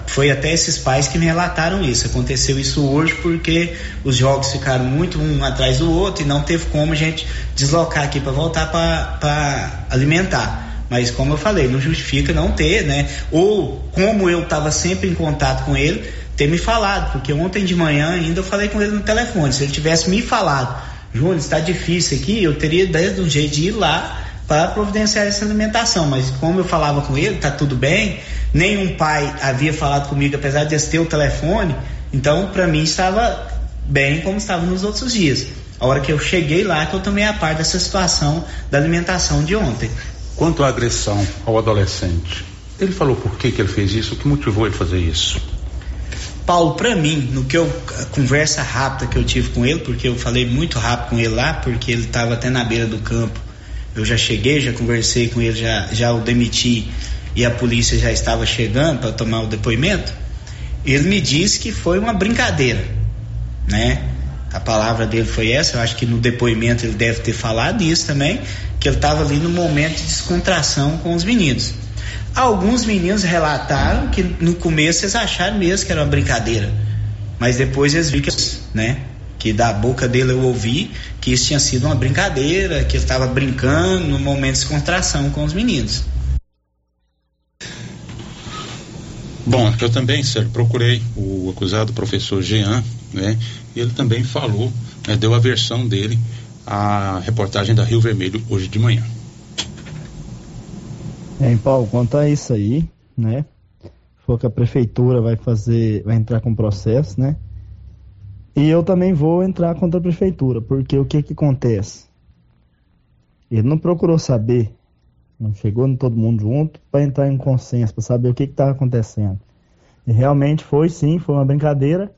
Speaker 29: Foi até esses pais que me relataram isso. Aconteceu isso hoje porque os jogos ficaram muito um atrás do outro e não teve como a gente deslocar aqui para voltar para alimentar. Mas como eu falei, não justifica não ter, né? Ou como eu estava sempre em contato com ele, ter me falado, porque ontem de manhã ainda eu falei com ele no telefone. Se ele tivesse me falado, Júnior, está difícil aqui, eu teria desde um jeito de ir lá para providenciar essa alimentação. Mas como eu falava com ele, tá tudo bem, nenhum pai havia falado comigo, apesar de ter o telefone, então para mim estava bem como estava nos outros dias. A hora que eu cheguei lá, que eu tomei a parte dessa situação da alimentação de ontem.
Speaker 28: Quanto à agressão ao adolescente, ele falou por que, que ele fez isso, o que motivou ele fazer isso?
Speaker 29: Paulo, para mim, no que eu a conversa rápida que eu tive com ele, porque eu falei muito rápido com ele lá, porque ele estava até na beira do campo. Eu já cheguei, já conversei com ele, já, já o demiti e a polícia já estava chegando para tomar o depoimento. Ele me disse que foi uma brincadeira, né? A palavra dele foi essa. Eu acho que no depoimento ele deve ter falado isso também, que ele estava ali no momento de descontração com os meninos. Alguns meninos relataram que no começo eles acharam mesmo que era uma brincadeira, mas depois eles viram que, né, que da boca dele eu ouvi que isso tinha sido uma brincadeira, que ele estava brincando no momento de descontração com os meninos.
Speaker 28: Bom, eu também, Sérgio, procurei o acusado, o professor Jean, né? E ele também falou, né, deu a versão dele à reportagem da Rio Vermelho hoje de manhã.
Speaker 30: É, Paulo, quanto a isso aí, né? For que a prefeitura vai fazer, vai entrar com processo, né? E eu também vou entrar contra a prefeitura, porque o que que acontece? Ele não procurou saber, não chegou todo mundo junto para entrar em consenso, para saber o que que estava acontecendo. E realmente foi sim, foi uma brincadeira.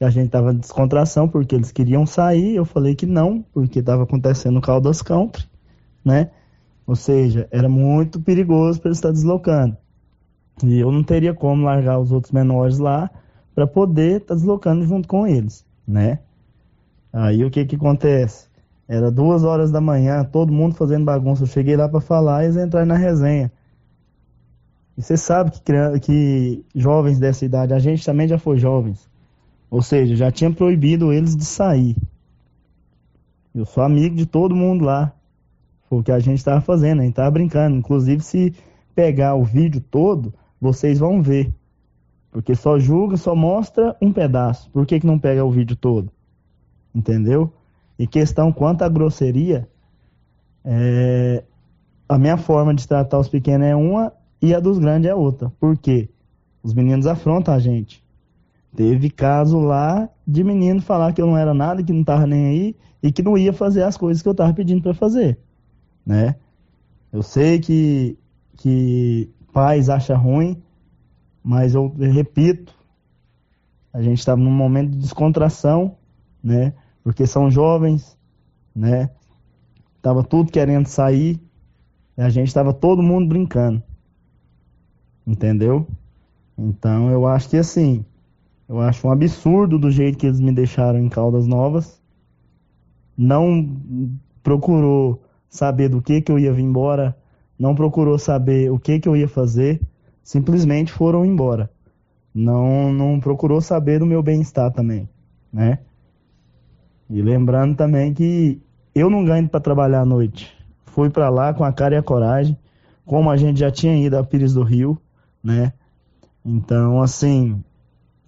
Speaker 30: E a gente estava em descontração porque eles queriam sair, eu falei que não, porque estava acontecendo o Caldas Country, né? Ou seja, era muito perigoso para ele estar deslocando. E eu não teria como largar os outros menores lá para poder estar deslocando junto com eles, né? Aí o que que acontece? Era duas horas da manhã, todo mundo fazendo bagunça. Eu cheguei lá para falar e eles entraram na resenha. E você sabe que, que jovens dessa idade, a gente também já foi jovens. Ou seja, já tinha proibido eles de sair. Eu sou amigo de todo mundo lá. Foi o que a gente estava fazendo, a gente estava brincando. Inclusive, se pegar o vídeo todo, vocês vão ver. Porque só julga, só mostra um pedaço. Por que, que não pega o vídeo todo? Entendeu? E questão quanto à grosseria, é... a minha forma de tratar os pequenos é uma e a dos grandes é outra. Por quê? Os meninos afrontam a gente. Teve caso lá de menino falar que eu não era nada, que não estava nem aí e que não ia fazer as coisas que eu estava pedindo para fazer né? Eu sei que, que pais acham ruim, mas eu, repito, a gente está num momento de descontração, né? Porque são jovens, né? Tava tudo querendo sair, a gente estava todo mundo brincando, entendeu? Então eu acho que assim, eu acho um absurdo do jeito que eles me deixaram em Caldas Novas. Não procurou saber do que que eu ia vir embora, não procurou saber o que que eu ia fazer, simplesmente foram embora. Não, não procurou saber do meu bem-estar também, né? E lembrando também que eu não ganho para trabalhar à noite. Fui para lá com a cara e a coragem, como a gente já tinha ido a Pires do Rio, né? Então, assim,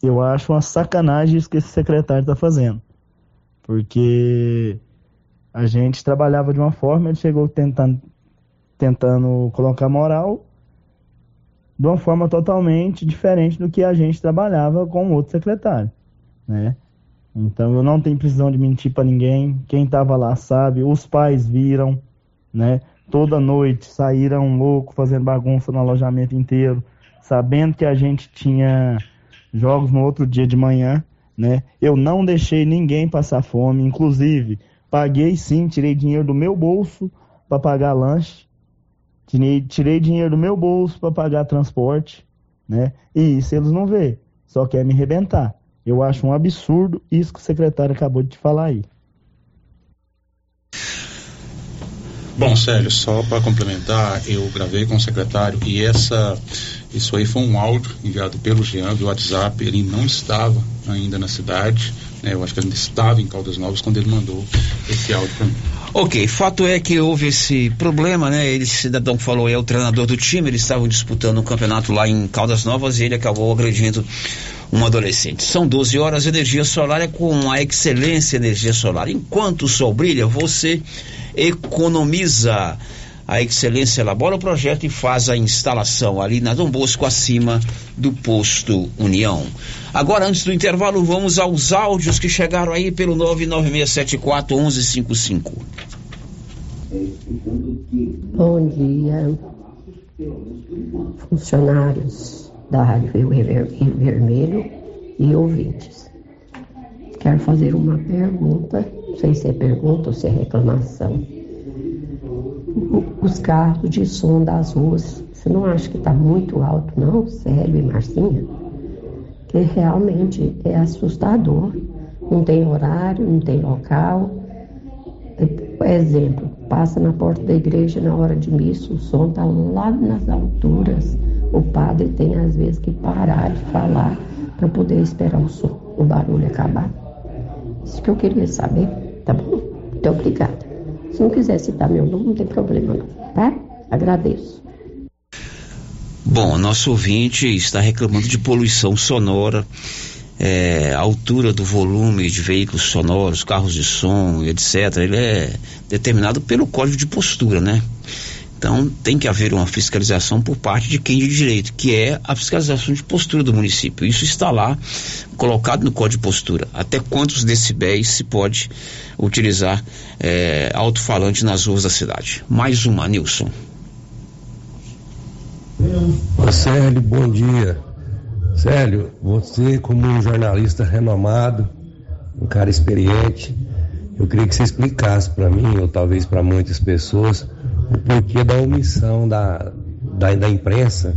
Speaker 30: eu acho uma sacanagem isso que esse secretário está fazendo. Porque a gente trabalhava de uma forma, ele chegou tentando, tentando colocar moral de uma forma totalmente diferente do que a gente trabalhava com outro secretário, né? Então eu não tenho precisão de mentir para ninguém. Quem estava lá sabe, os pais viram, né? Toda noite saíram louco fazendo bagunça no alojamento inteiro, sabendo que a gente tinha jogos no outro dia de manhã, né? Eu não deixei ninguém passar fome, inclusive paguei sim, tirei dinheiro do meu bolso para pagar lanche, tirei, tirei dinheiro do meu bolso para pagar transporte, né? E isso eles não vê, só quer me arrebentar. Eu acho um absurdo isso que o secretário acabou de te falar aí.
Speaker 28: Bom, Célio, só para complementar, eu gravei com o secretário e essa, isso aí foi um áudio enviado pelo Jean do WhatsApp. Ele não estava ainda na cidade, né? Eu acho que ele estava em Caldas Novas quando ele mandou esse áudio para mim.
Speaker 5: Ok, fato é que houve esse problema, né? Ele, cidadão que falou, é o treinador do time, eles estavam disputando um campeonato lá em Caldas Novas e ele acabou agredindo um adolescente. São 12 horas, energia solar é com a excelência energia solar. Enquanto o sol brilha, você economiza. A excelência elabora o projeto e faz a instalação ali na Dom Bosco, acima do posto União. Agora, antes do intervalo, vamos aos áudios que chegaram aí pelo 99674 1155.
Speaker 31: Bom dia, funcionários da Rádio Rio Vermelho e ouvintes. Quero fazer uma pergunta, não sei se é pergunta ou se é reclamação. Os carros de som das ruas, você não acha que está muito alto, não, Célio e Marcinha? Que realmente é assustador. Não tem horário, não tem local. Por exemplo, passa na porta da igreja na hora de missa, o som está lá nas alturas. O padre tem às vezes que parar de falar para poder esperar o som, o barulho acabar. Isso que eu queria saber, tá bom? Muito obrigada. Se não quiser citar meu nome, não tem problema não, tá? Agradeço.
Speaker 5: Bom, nosso ouvinte está reclamando de poluição sonora, é, altura do volume de veículos sonoros, carros de som, etc. Ele é determinado pelo código de postura, né? Então tem que haver uma fiscalização por parte de quem de direito, que é a fiscalização de postura do município. Isso está lá colocado no código de postura. Até quantos decibéis se pode utilizar é, alto-falante nas ruas da cidade? Mais uma, Nilson.
Speaker 32: Célio, bom dia. Célio, você como um jornalista renomado, um cara experiente, eu queria que você explicasse para mim, ou talvez para muitas pessoas, porquê da omissão da, da, da imprensa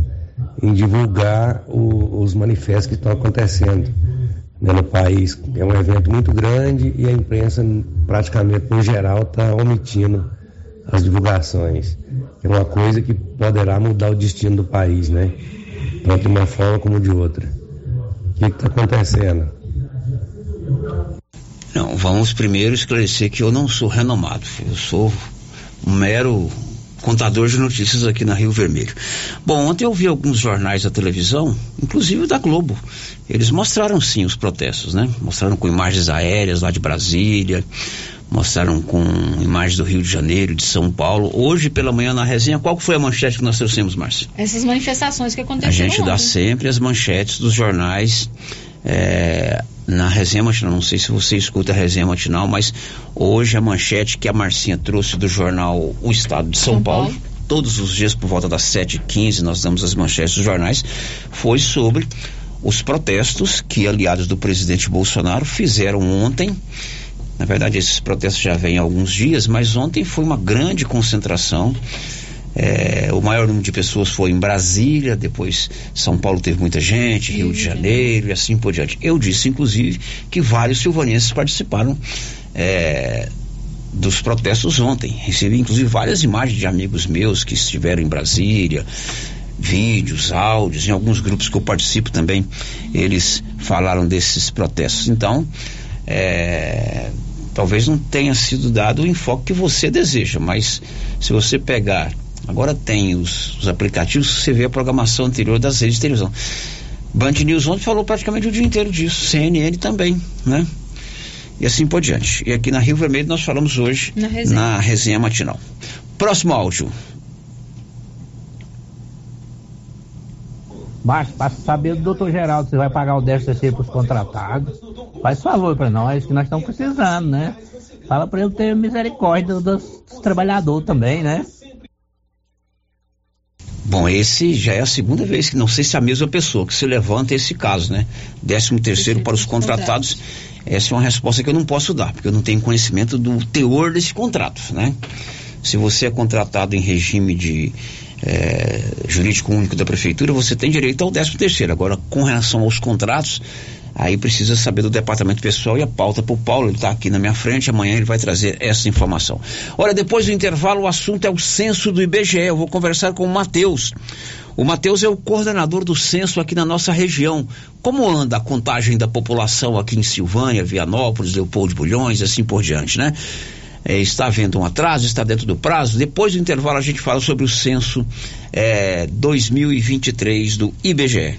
Speaker 32: em divulgar o, os manifestos que estão acontecendo né, no país. É um evento muito grande e a imprensa, praticamente no geral, está omitindo as divulgações. É uma coisa que poderá mudar o destino do país, né? Tanto de uma forma como de outra. O que está acontecendo?
Speaker 5: Não, vamos primeiro esclarecer que eu não sou renomado. Eu sou um mero contador de notícias aqui na Rio Vermelho. Bom, ontem eu vi alguns jornais da televisão, inclusive da Globo. Eles mostraram sim os protestos, né? Mostraram com imagens aéreas lá de Brasília, mostraram com imagens do Rio de Janeiro, de São Paulo. Hoje pela manhã na resenha, qual foi a manchete que nós trouxemos, Márcia?
Speaker 17: Essas manifestações que aconteceram.
Speaker 5: A gente
Speaker 17: ontem.
Speaker 5: dá sempre as manchetes dos jornais. É, na resenha matinal, não sei se você escuta a resenha matinal, mas hoje a manchete que a Marcinha trouxe do jornal O Estado de São, São Paulo, Paulo, todos os dias por volta das 7h15 nós damos as manchetes dos jornais, foi sobre os protestos que aliados do presidente Bolsonaro fizeram ontem. Na verdade, esses protestos já vêm há alguns dias, mas ontem foi uma grande concentração é, o maior número de pessoas foi em Brasília, depois São Paulo teve muita gente, Rio de Janeiro e assim por diante. Eu disse, inclusive, que vários silvanenses participaram é, dos protestos ontem. Recebi, inclusive, várias imagens de amigos meus que estiveram em Brasília, vídeos, áudios, em alguns grupos que eu participo também, eles falaram desses protestos. Então, é, talvez não tenha sido dado o enfoque que você deseja, mas se você pegar Agora tem os, os aplicativos, você vê a programação anterior das redes de televisão. Band News ontem falou praticamente o dia inteiro disso, CNN também, né? E assim por diante. E aqui na Rio Vermelho nós falamos hoje na resenha, na resenha matinal. Próximo áudio.
Speaker 33: Basta saber do doutor Geraldo se vai pagar o 10 terceiro para os contratados. Faz favor para nós, que nós estamos precisando, né? Fala para ele ter misericórdia dos, dos trabalhadores também, né?
Speaker 5: Bom, esse já é a segunda vez que não sei se é a mesma pessoa que se levanta esse caso, né? 13 terceiro para os contratados. Essa é uma resposta que eu não posso dar, porque eu não tenho conhecimento do teor desse contrato, né? Se você é contratado em regime de é, jurídico único da prefeitura, você tem direito ao 13 terceiro. Agora, com relação aos contratos, aí precisa saber do departamento pessoal e a pauta para o Paulo, ele está aqui na minha frente, amanhã ele vai trazer essa informação. Olha, depois do intervalo, o assunto é o censo do IBGE. Eu vou conversar com o Matheus. O Matheus é o coordenador do censo aqui na nossa região. Como anda a contagem da população aqui em Silvânia, Vianópolis, Leopoldo Bulhões, assim por diante, né? é, está havendo um atraso, está dentro do prazo. Depois do intervalo a gente fala sobre o censo é, 2023 do IBGE.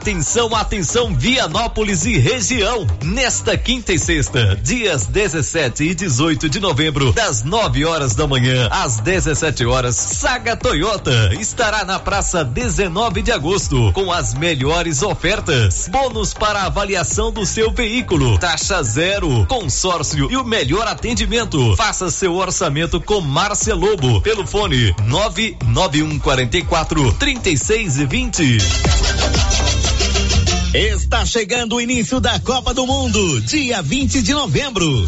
Speaker 24: Atenção, atenção, Vianópolis e região. Nesta quinta e sexta, dias 17 e 18 de novembro, das 9 horas da manhã às 17 horas, Saga Toyota estará na praça 19 de agosto com as melhores ofertas. Bônus para avaliação do seu veículo, taxa zero, consórcio e o melhor atendimento. Faça seu orçamento com Márcia Lobo pelo fone 99144 3620.
Speaker 4: Está chegando o início da Copa do Mundo, dia 20 de novembro.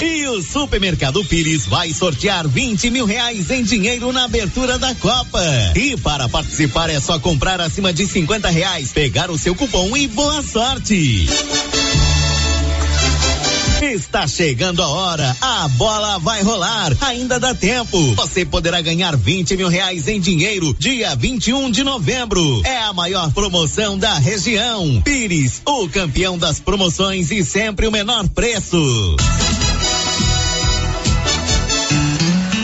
Speaker 4: E o Supermercado Pires vai sortear 20 mil reais em dinheiro na abertura da Copa. E para participar é só comprar acima de 50 reais, pegar o seu cupom e boa sorte. Está chegando a hora, a bola vai rolar, ainda dá tempo. Você poderá ganhar 20 mil reais em dinheiro dia 21 de novembro. É a maior promoção da região. Pires, o campeão das promoções e sempre o menor preço.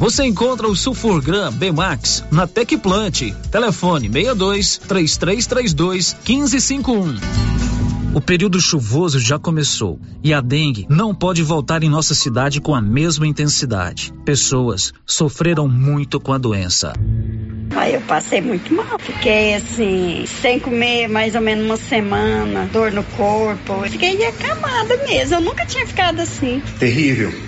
Speaker 10: Você encontra o Sulfurgram Bmax na Tecplant. Telefone 62 3332 1551. O período chuvoso já começou e a dengue não pode voltar em nossa cidade com a mesma intensidade. Pessoas sofreram muito com a doença.
Speaker 34: Aí eu passei muito mal. Fiquei assim, sem comer mais ou menos uma semana, dor no corpo. Fiquei acamada mesmo. Eu nunca tinha ficado assim.
Speaker 35: Terrível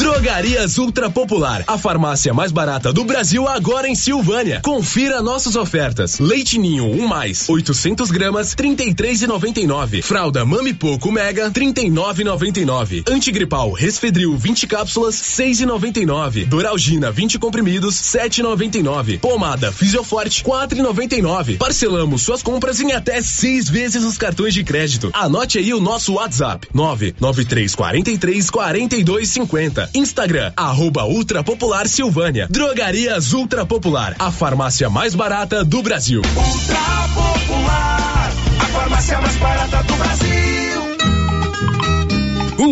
Speaker 12: Drogarias Ultra Popular, a farmácia mais barata do Brasil agora em Silvânia. Confira nossas ofertas. Leite Ninho 1 um mais, 800 gramas, 33,99. Fralda Mami Poco Mega, 39,99. Antigripal Resfedril 20 cápsulas, 6,99. Doralgina 20 comprimidos, 7,99. Pomada Fisioforte, 4,99. Parcelamos suas compras em até seis vezes os cartões de crédito. Anote aí o nosso WhatsApp: 99343 4250. Instagram, arroba Ultra Popular Silvânia. Drogarias Ultra Popular, a farmácia mais barata do Brasil.
Speaker 14: Ultra Popular, a farmácia mais barata do Brasil.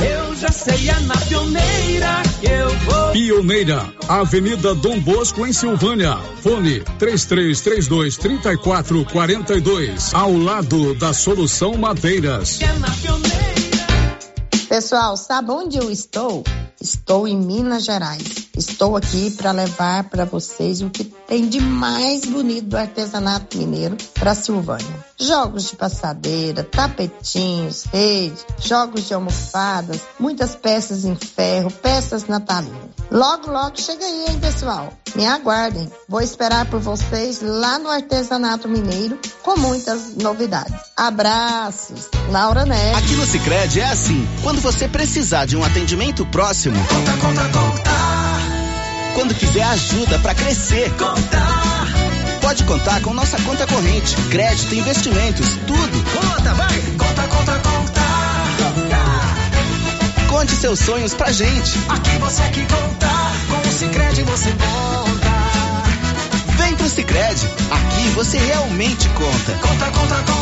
Speaker 36: Eu já sei, é na pioneira que eu vou.
Speaker 14: Pioneira, Avenida Dom Bosco, em Silvânia. Fone 3332 3442. Ao lado da Solução Madeiras.
Speaker 32: Pessoal, sabe onde eu estou? Estou em Minas Gerais. Estou aqui para levar para vocês o que tem de mais bonito do artesanato mineiro para Silvânia. Jogos de passadeira, tapetinhos, redes, jogos de almofadas, muitas peças em ferro, peças natalinas. Logo, logo chega aí, hein, pessoal? Me aguardem. Vou esperar por vocês lá no Artesanato Mineiro com muitas novidades. Abraços. Laura Neves.
Speaker 37: Aqui no Cicred é assim. Quando você precisar de um atendimento próximo, conta, conta, conta. Quando quiser ajuda para crescer, conta. Pode contar com nossa conta corrente, crédito, investimentos, tudo. Conta, vai. Conta, conta, conta. Conte seus sonhos pra gente.
Speaker 36: Aqui você que conta, com o Cicred você conta.
Speaker 37: Vem pro Cicred. Aqui você realmente conta.
Speaker 36: Conta, conta, conta.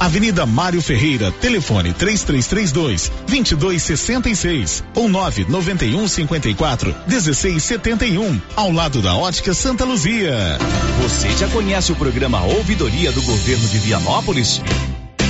Speaker 38: Avenida Mário Ferreira, telefone 3332 2266 ou 991 54 1671, ao lado da Ótica Santa Luzia.
Speaker 7: Você já conhece o programa Ouvidoria do Governo de Vianópolis?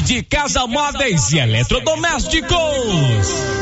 Speaker 22: de casa móveis e eletrodomésticos.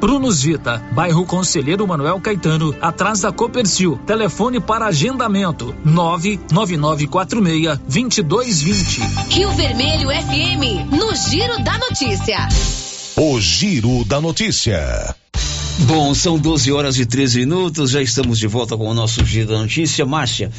Speaker 10: Prunus Vita, bairro Conselheiro Manuel Caetano, atrás da Copercil. Telefone para agendamento: 99946-2220.
Speaker 3: Rio Vermelho FM, no Giro da Notícia.
Speaker 6: O Giro da Notícia.
Speaker 5: Bom, são 12 horas e 13 minutos, já estamos de volta com o nosso Giro da Notícia. Márcia,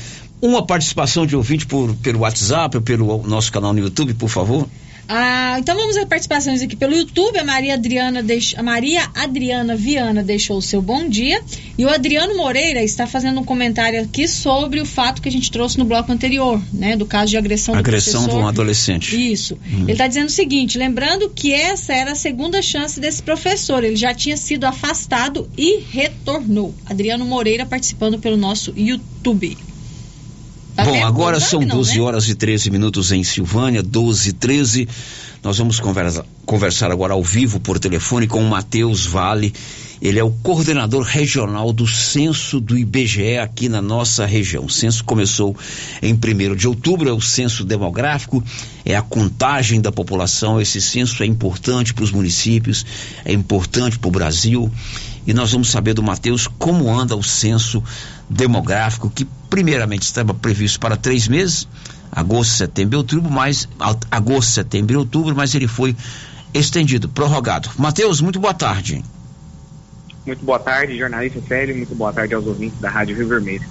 Speaker 5: uma participação de ouvinte por, pelo WhatsApp, pelo nosso canal no YouTube, por favor.
Speaker 39: Ah, então vamos às participações aqui pelo YouTube. A Maria Adriana, deix... a Maria Adriana Viana deixou o seu bom dia. E o Adriano Moreira está fazendo um comentário aqui sobre o fato que a gente trouxe no bloco anterior, né? Do caso de agressão,
Speaker 5: agressão de um adolescente.
Speaker 39: Isso. Hum. Ele está dizendo o seguinte: lembrando que essa era a segunda chance desse professor. Ele já tinha sido afastado e retornou. Adriano Moreira participando pelo nosso YouTube.
Speaker 5: Tá Bom, agora são não, 12 né? horas e 13 minutos em Silvânia, 12 e 13. Nós vamos conversa, conversar agora ao vivo por telefone com o Matheus Vale. Ele é o coordenador regional do censo do IBGE aqui na nossa região. O censo começou em 1 de outubro, é o censo demográfico, é a contagem da população. Esse censo é importante para os municípios, é importante para o Brasil. E nós vamos saber do Matheus como anda o censo demográfico, que primeiramente estava previsto para três meses, agosto, setembro e outubro, mas agosto, setembro e outubro, mas ele foi estendido, prorrogado. Matheus, muito boa tarde.
Speaker 40: Muito boa tarde, jornalista Célio, muito boa tarde aos ouvintes da Rádio Rio Vermelho.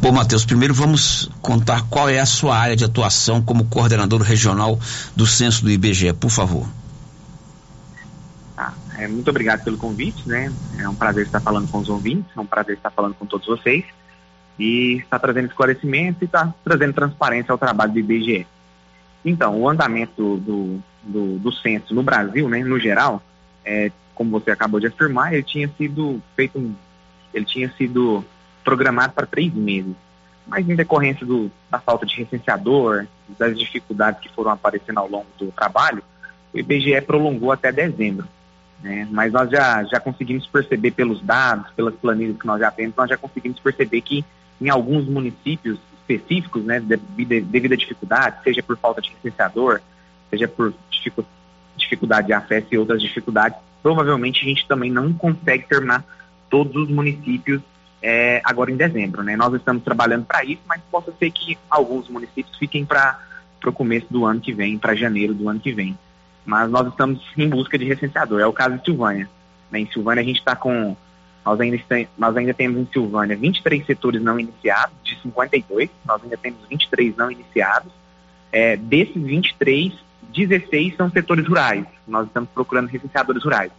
Speaker 5: Bom, Matheus, primeiro vamos contar qual é a sua área de atuação como coordenador regional do censo do IBGE, por favor.
Speaker 40: É, muito obrigado pelo convite, né? É um prazer estar falando com os ouvintes, é um prazer estar falando com todos vocês e está trazendo esclarecimento e está trazendo transparência ao trabalho do IBGE. Então, o andamento do, do, do censo no Brasil, né, no geral, é, como você acabou de afirmar, ele tinha sido feito, ele tinha sido programado para três meses, mas em decorrência do, da falta de recenseador, das dificuldades que foram aparecendo ao longo do trabalho, o IBGE prolongou até dezembro. Né? Mas nós já, já conseguimos perceber pelos dados, pelas planilhas que nós já temos, nós já conseguimos perceber que em alguns municípios específicos, né, devido, à dificuldade, seja por falta de licenciador, seja por dificuldade de acesso e outras dificuldades, provavelmente a gente também não consegue terminar todos os municípios é, agora em dezembro. Né? Nós estamos trabalhando para isso, mas possa ser que alguns municípios fiquem para o começo do ano que vem, para janeiro do ano que vem mas nós estamos em busca de recenseador. É o caso de Silvânia. Né? Em Silvânia a gente está com. Nós ainda, nós ainda temos em Silvânia 23 setores não iniciados, de 52, nós ainda temos 23 não iniciados. É, desses 23, 16 são setores rurais. Nós estamos procurando recenseadores rurais.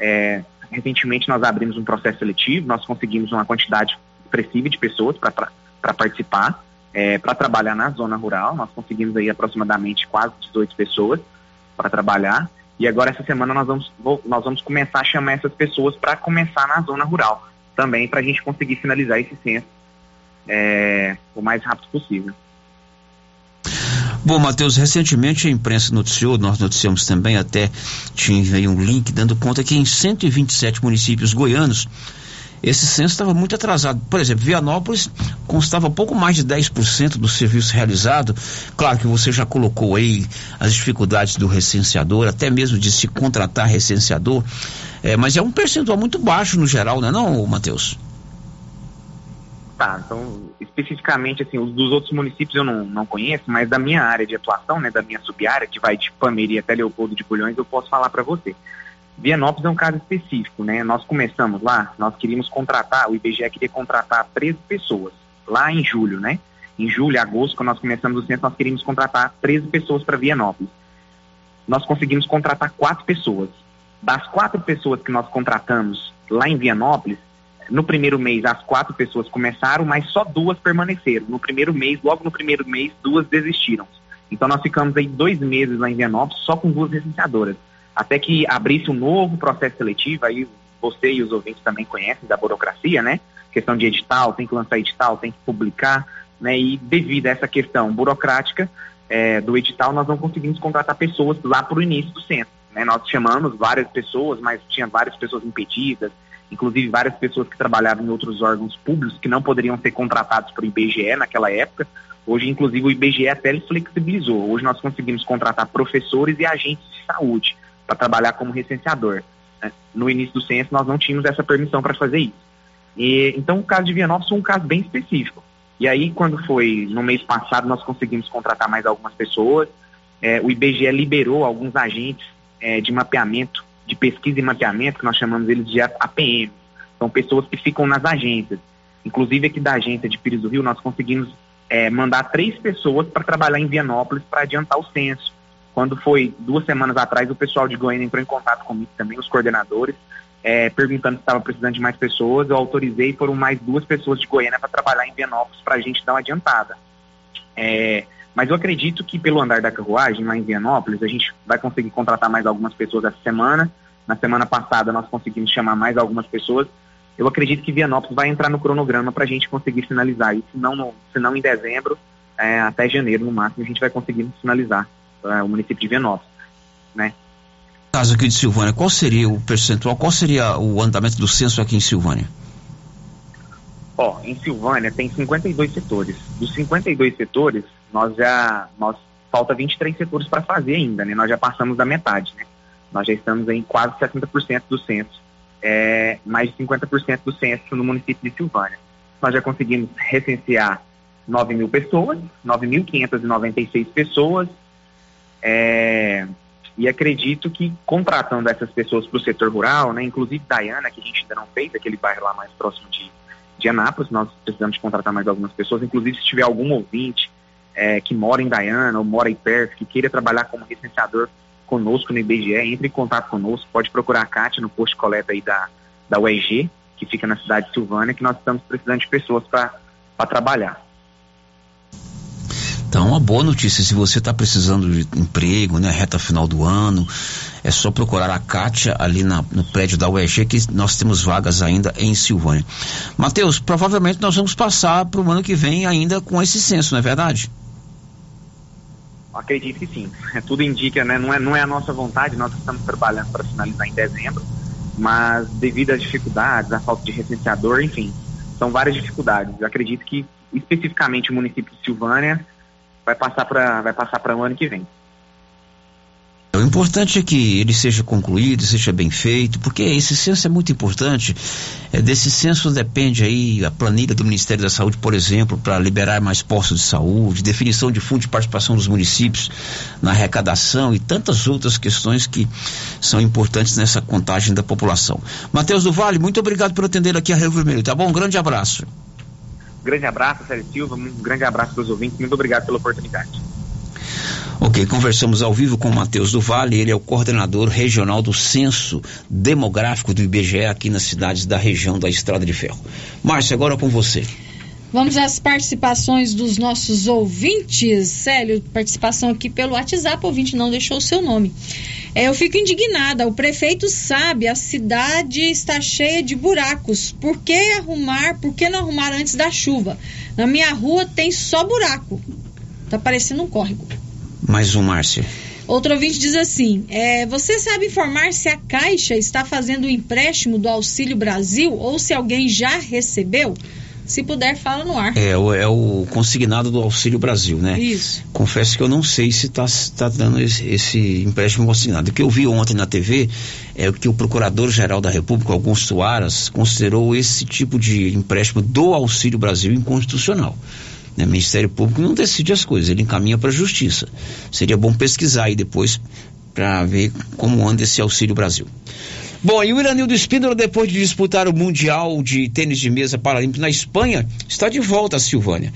Speaker 40: É, recentemente nós abrimos um processo seletivo, nós conseguimos uma quantidade expressiva de pessoas para participar, é, para trabalhar na zona rural. Nós conseguimos aí aproximadamente quase 18 pessoas para trabalhar. E agora essa semana nós vamos, nós vamos começar a chamar essas pessoas para começar na zona rural também, para a gente conseguir finalizar esse censo é, o mais rápido possível.
Speaker 5: Bom, Matheus, recentemente a imprensa noticiou, nós noticiamos também, até tinha um link dando conta que em 127 municípios goianos esse censo estava muito atrasado. Por exemplo, Vianópolis constava pouco mais de 10% do serviço realizado. Claro que você já colocou aí as dificuldades do recenseador, até mesmo de se contratar recenseador, é, mas é um percentual muito baixo no geral, não é não, Matheus?
Speaker 40: Tá, então, especificamente, assim, os dos outros municípios eu não, não conheço, mas da minha área de atuação, né, da minha sub-área, que vai de Pameri até Leopoldo de Bulhões, eu posso falar para você. Vianópolis é um caso específico, né? Nós começamos lá, nós queríamos contratar, o IBGE queria contratar 13 pessoas, lá em julho, né? Em julho, agosto, quando nós começamos o centro, nós queríamos contratar 13 pessoas para Vianópolis. Nós conseguimos contratar quatro pessoas. Das quatro pessoas que nós contratamos lá em Vianópolis, no primeiro mês as quatro pessoas começaram, mas só duas permaneceram. No primeiro mês, logo no primeiro mês, duas desistiram. Então nós ficamos aí dois meses lá em Vianópolis só com duas licenciadoras até que abrisse um novo processo seletivo, aí você e os ouvintes também conhecem da burocracia, né? Questão de edital, tem que lançar edital, tem que publicar, né? E devido a essa questão burocrática é, do edital, nós não conseguimos contratar pessoas lá para o início do centro. Né? Nós chamamos várias pessoas, mas tinha várias pessoas impedidas, inclusive várias pessoas que trabalhavam em outros órgãos públicos que não poderiam ser contratados para o IBGE naquela época. Hoje, inclusive, o IBGE até flexibilizou. Hoje nós conseguimos contratar professores e agentes de saúde para trabalhar como recenseador. Né? No início do censo, nós não tínhamos essa permissão para fazer isso. E, então, o caso de Vianópolis foi um caso bem específico. E aí, quando foi no mês passado, nós conseguimos contratar mais algumas pessoas. É, o IBGE liberou alguns agentes é, de mapeamento, de pesquisa e mapeamento, que nós chamamos eles de APM. São pessoas que ficam nas agências. Inclusive, aqui da agência de Pires do Rio, nós conseguimos é, mandar três pessoas para trabalhar em Vianópolis para adiantar o censo. Quando foi duas semanas atrás, o pessoal de Goiânia entrou em contato comigo também, os coordenadores, é, perguntando se estava precisando de mais pessoas. Eu autorizei, foram mais duas pessoas de Goiânia para trabalhar em Vianópolis para a gente dar uma adiantada. É, mas eu acredito que pelo andar da carruagem lá em Vianópolis, a gente vai conseguir contratar mais algumas pessoas essa semana. Na semana passada nós conseguimos chamar mais algumas pessoas. Eu acredito que Vianópolis vai entrar no cronograma para a gente conseguir finalizar isso, se não, se não em dezembro, é, até janeiro no máximo, a gente vai conseguir finalizar é, o município de Vianópolis, né?
Speaker 5: Caso aqui de Silvânia, qual seria o percentual, qual seria o andamento do censo aqui em Silvânia?
Speaker 40: Ó, em Silvânia tem 52 setores. Dos 52 setores, nós já nós falta 23 setores para fazer ainda, né? Nós já passamos da metade, né? Nós já estamos em quase 70% do censo, é, mais de 50% do censo no município de Silvânia. Nós já conseguimos recensear 9 mil pessoas, 9.596 pessoas, é, e acredito que contratando essas pessoas para o setor rural, né, inclusive Dayana, que a gente ainda não fez, aquele bairro lá mais próximo de, de Anápolis, nós precisamos de contratar mais algumas pessoas, inclusive se tiver algum ouvinte é, que mora em Dayana ou mora em perto, que queira trabalhar como recenseador conosco no IBGE, entre em contato conosco, pode procurar a Cátia no posto de coleta aí da, da UEG, que fica na cidade de Silvânia, que nós estamos precisando de pessoas para trabalhar.
Speaker 5: Então, uma boa notícia, se você está precisando de emprego, né, reta final do ano, é só procurar a Kátia ali na, no prédio da UEG, que nós temos vagas ainda em Silvânia. Matheus, provavelmente nós vamos passar para o ano que vem ainda com esse censo, não é verdade?
Speaker 40: Acredito que sim. É, tudo indica, né? Não é, não é a nossa vontade, nós estamos trabalhando para finalizar em dezembro, mas devido às dificuldades, à falta de recenseador, enfim, são várias dificuldades. Eu acredito que especificamente o município de Silvânia vai passar para vai passar para o ano que vem.
Speaker 5: O importante é que ele seja concluído, seja bem feito, porque esse censo é muito importante. É, desse censo depende aí a planilha do Ministério da Saúde, por exemplo, para liberar mais postos de saúde, definição de fundo de participação dos municípios na arrecadação e tantas outras questões que são importantes nessa contagem da população. Matheus do Vale, muito obrigado por atender aqui a Rio Vermelho, tá bom? Um grande abraço.
Speaker 40: Grande abraço, Sérgio Silva. Um grande abraço para os ouvintes. Muito obrigado pela oportunidade.
Speaker 5: Ok, conversamos ao vivo com o Matheus do Vale, ele é o coordenador regional do Censo Demográfico do IBGE aqui nas cidades da região da Estrada de Ferro. Márcia, agora com você.
Speaker 39: Vamos às participações dos nossos ouvintes. Célio, participação aqui pelo WhatsApp, ouvinte não deixou o seu nome. É, eu fico indignada. O prefeito sabe, a cidade está cheia de buracos. Por que arrumar? Por que não arrumar antes da chuva? Na minha rua tem só buraco. Tá parecendo um córrego.
Speaker 5: Mais um, Márcia.
Speaker 39: Outro ouvinte diz assim: é, Você sabe informar se a Caixa está fazendo o empréstimo do Auxílio Brasil ou se alguém já recebeu? Se puder, fala no ar.
Speaker 5: É, é o consignado do Auxílio Brasil, né?
Speaker 39: Isso.
Speaker 5: Confesso que eu não sei se está tá dando esse, esse, empréstimo consignado. O que eu vi ontem na TV é que o Procurador-Geral da República, Augusto Aras, considerou esse tipo de empréstimo do Auxílio Brasil inconstitucional. Né? O Ministério Público não decide as coisas, ele encaminha para a Justiça. Seria bom pesquisar aí depois para ver como anda esse Auxílio Brasil. Bom, e o Iranildo Espíndola, depois de disputar o Mundial de Tênis de Mesa Paralímpico na Espanha, está de volta a Silvânia.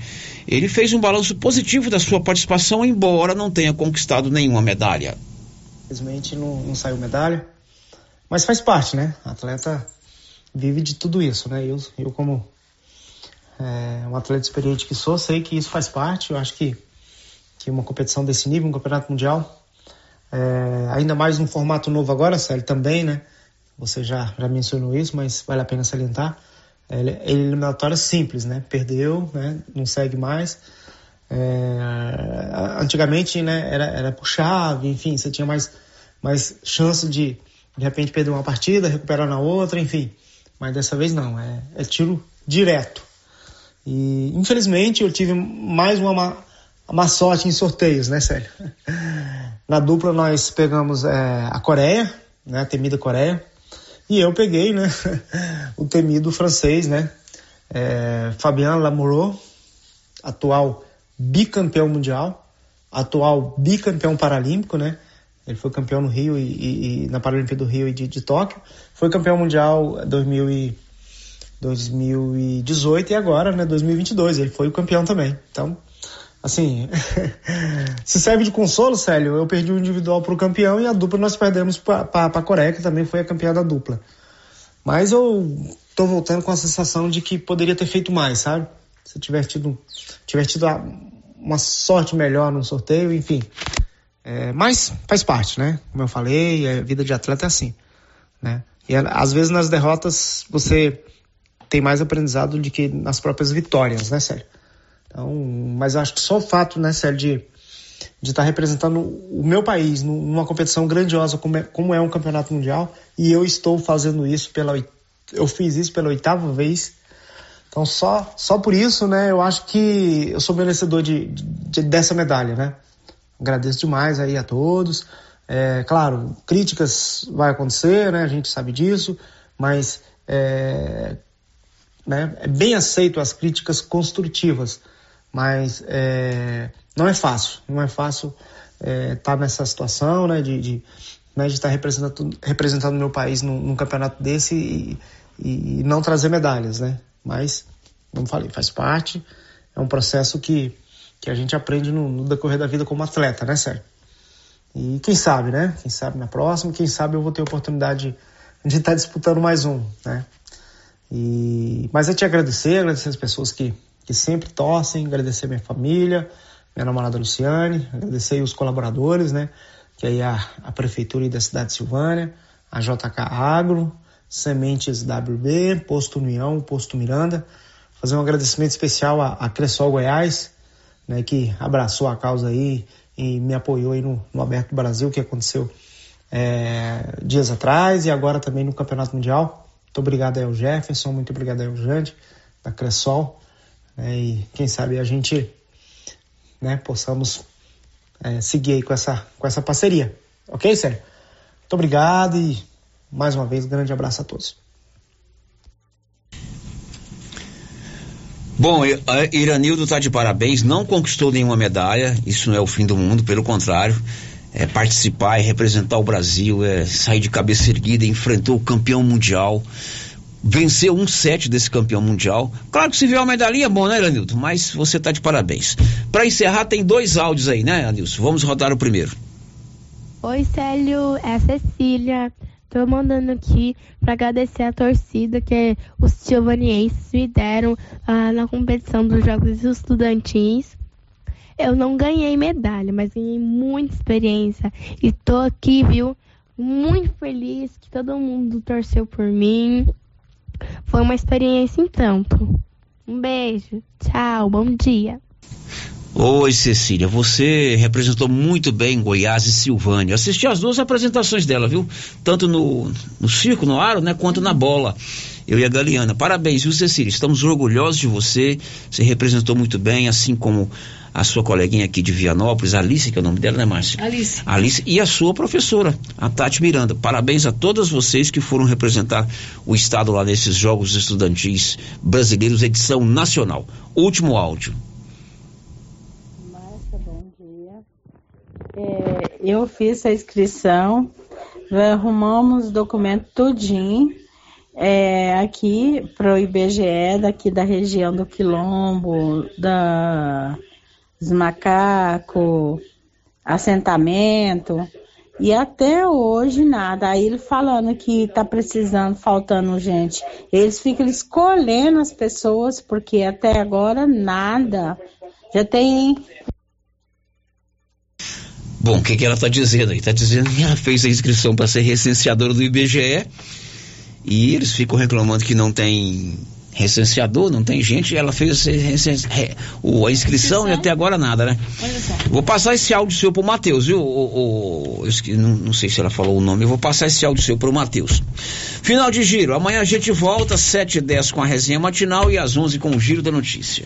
Speaker 5: Ele fez um balanço positivo da sua participação, embora não tenha conquistado nenhuma medalha.
Speaker 41: Infelizmente não, não saiu medalha, mas faz parte, né? O atleta vive de tudo isso, né? Eu, eu como é, um atleta experiente que sou, sei que isso faz parte. Eu acho que, que uma competição desse nível, um campeonato mundial, é, ainda mais num formato novo agora, Célio, também, né? Você já, já mencionou isso, mas vale a pena salientar. É eliminatória simples, né? Perdeu, né? Não segue mais. É, antigamente, né? Era, era por chave, enfim, você tinha mais, mais chance de de repente perder uma partida, recuperar na outra, enfim. Mas dessa vez não, é, é tiro direto. E infelizmente eu tive mais uma má, má sorte em sorteios, né, Célio? Na dupla nós pegamos é, a Coreia, né, a temida Coreia, e eu peguei, né, o temido francês, né, é, Fabien Lamoureux, atual bicampeão mundial, atual bicampeão paralímpico, né, ele foi campeão no Rio e, e, e na Paralimpíada do Rio e de, de, Tóquio, foi campeão mundial 2000 e, 2018 e agora, né, 2022, ele foi o campeão também. Então, assim, se serve de consolo, Célio, eu perdi o individual pro campeão e a dupla nós perdemos pra, pra Coreia, que também foi a campeã da dupla. Mas eu tô voltando com a sensação de que poderia ter feito mais, sabe? Se eu tivesse tido, tido uma sorte melhor no sorteio, enfim. É, mas faz parte, né? Como eu falei, a vida de atleta é assim, né? E às vezes nas derrotas você tem mais aprendizado do que nas próprias vitórias, né, Sérgio? Então, mas acho que só o fato, né, Sérgio, de de estar representando o meu país numa competição grandiosa como é, como é um campeonato mundial e eu estou fazendo isso pela eu fiz isso pela oitava vez. Então só só por isso né eu acho que eu sou merecedor de, de dessa medalha né. Agradeço demais aí a todos. É, claro críticas vai acontecer né a gente sabe disso mas é, né, é bem aceito as críticas construtivas mas é, não é fácil, não é fácil estar é, tá nessa situação, né, de, de, né, de estar tá representando, representando meu país num, num campeonato desse e, e, não trazer medalhas, né, mas, como falei, faz parte, é um processo que, que a gente aprende no, no decorrer da vida como atleta, né, Sérgio? E quem sabe, né, quem sabe na próxima, quem sabe eu vou ter a oportunidade de estar tá disputando mais um, né, e, mas eu te agradecer, agradecer as pessoas que, que sempre torcem, agradecer minha família, minha namorada Luciane, agradecer os colaboradores, né? Que aí a, a Prefeitura da cidade de Silvânia, a JK Agro, Sementes WB, Posto União, Posto Miranda. Fazer um agradecimento especial a, a Cressol Goiás, né? Que abraçou a causa aí e me apoiou aí no, no Aberto Brasil, que aconteceu é, dias atrás e agora também no Campeonato Mundial. Muito obrigado aí ao Jefferson, muito obrigado aí ao Jande, da Cressol. Né, e quem sabe a gente né, possamos é, seguir aí com essa, com essa parceria. Ok, Sérgio? Muito obrigado e mais uma vez, um grande abraço a todos.
Speaker 5: Bom, Iranildo está de parabéns, não conquistou nenhuma medalha, isso não é o fim do mundo, pelo contrário, é participar e representar o Brasil, é sair de cabeça erguida, enfrentou o campeão mundial, venceu um set desse campeão mundial. Claro que se vier uma medalhinha é bom, né, Elenilton? Mas você está de parabéns. Para encerrar, tem dois áudios aí, né, Anilson? Vamos rodar o primeiro.
Speaker 42: Oi, Célio, é a Cecília. Tô mandando aqui para agradecer a torcida que os silvanienses me deram ah, na competição dos Jogos Estudantis. Eu não ganhei medalha, mas ganhei muita experiência. E tô aqui, viu? Muito feliz que todo mundo torceu por mim. Foi uma experiência em tanto. Um beijo, tchau, bom dia.
Speaker 5: Oi, Cecília, você representou muito bem Goiás e Silvânia. Assisti as duas apresentações dela, viu? Tanto no, no circo, no aro, né, quanto na bola. Eu e a Galeana. Parabéns, viu, Cecília? Estamos orgulhosos de você. Você representou muito bem, assim como a sua coleguinha aqui de Vianópolis, Alice, que é o nome dela, né, Márcia?
Speaker 39: Alice.
Speaker 5: Alice e a sua professora, a Tati Miranda. Parabéns a todas vocês que foram representar o Estado lá nesses Jogos Estudantis Brasileiros, edição nacional. Último áudio.
Speaker 43: Márcia, bom dia. É, eu fiz a inscrição, arrumamos o documento tudinho é, aqui para o IBGE, daqui da região do Quilombo, da os macacos, assentamento. E até hoje nada. Aí ele falando que tá precisando, faltando gente. Eles ficam escolhendo as pessoas, porque até agora nada. Já tem.
Speaker 5: Bom, o que, que ela está dizendo aí? Está dizendo que ela fez a inscrição para ser recenseadora do IBGE e eles ficam reclamando que não tem recenseador, não tem gente, ela fez a, inscrição e até agora nada, né? Vou passar esse áudio seu pro Matheus, viu? O, o, eu não, não, sei se ela falou o nome, eu vou passar esse áudio seu pro Matheus. Final de giro, amanhã a gente volta, 7 e 10 com a resenha matinal e às 11 com o giro da notícia.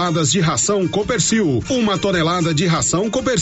Speaker 44: toneladas de ração Copercil. Uma tonelada de ração Copercil.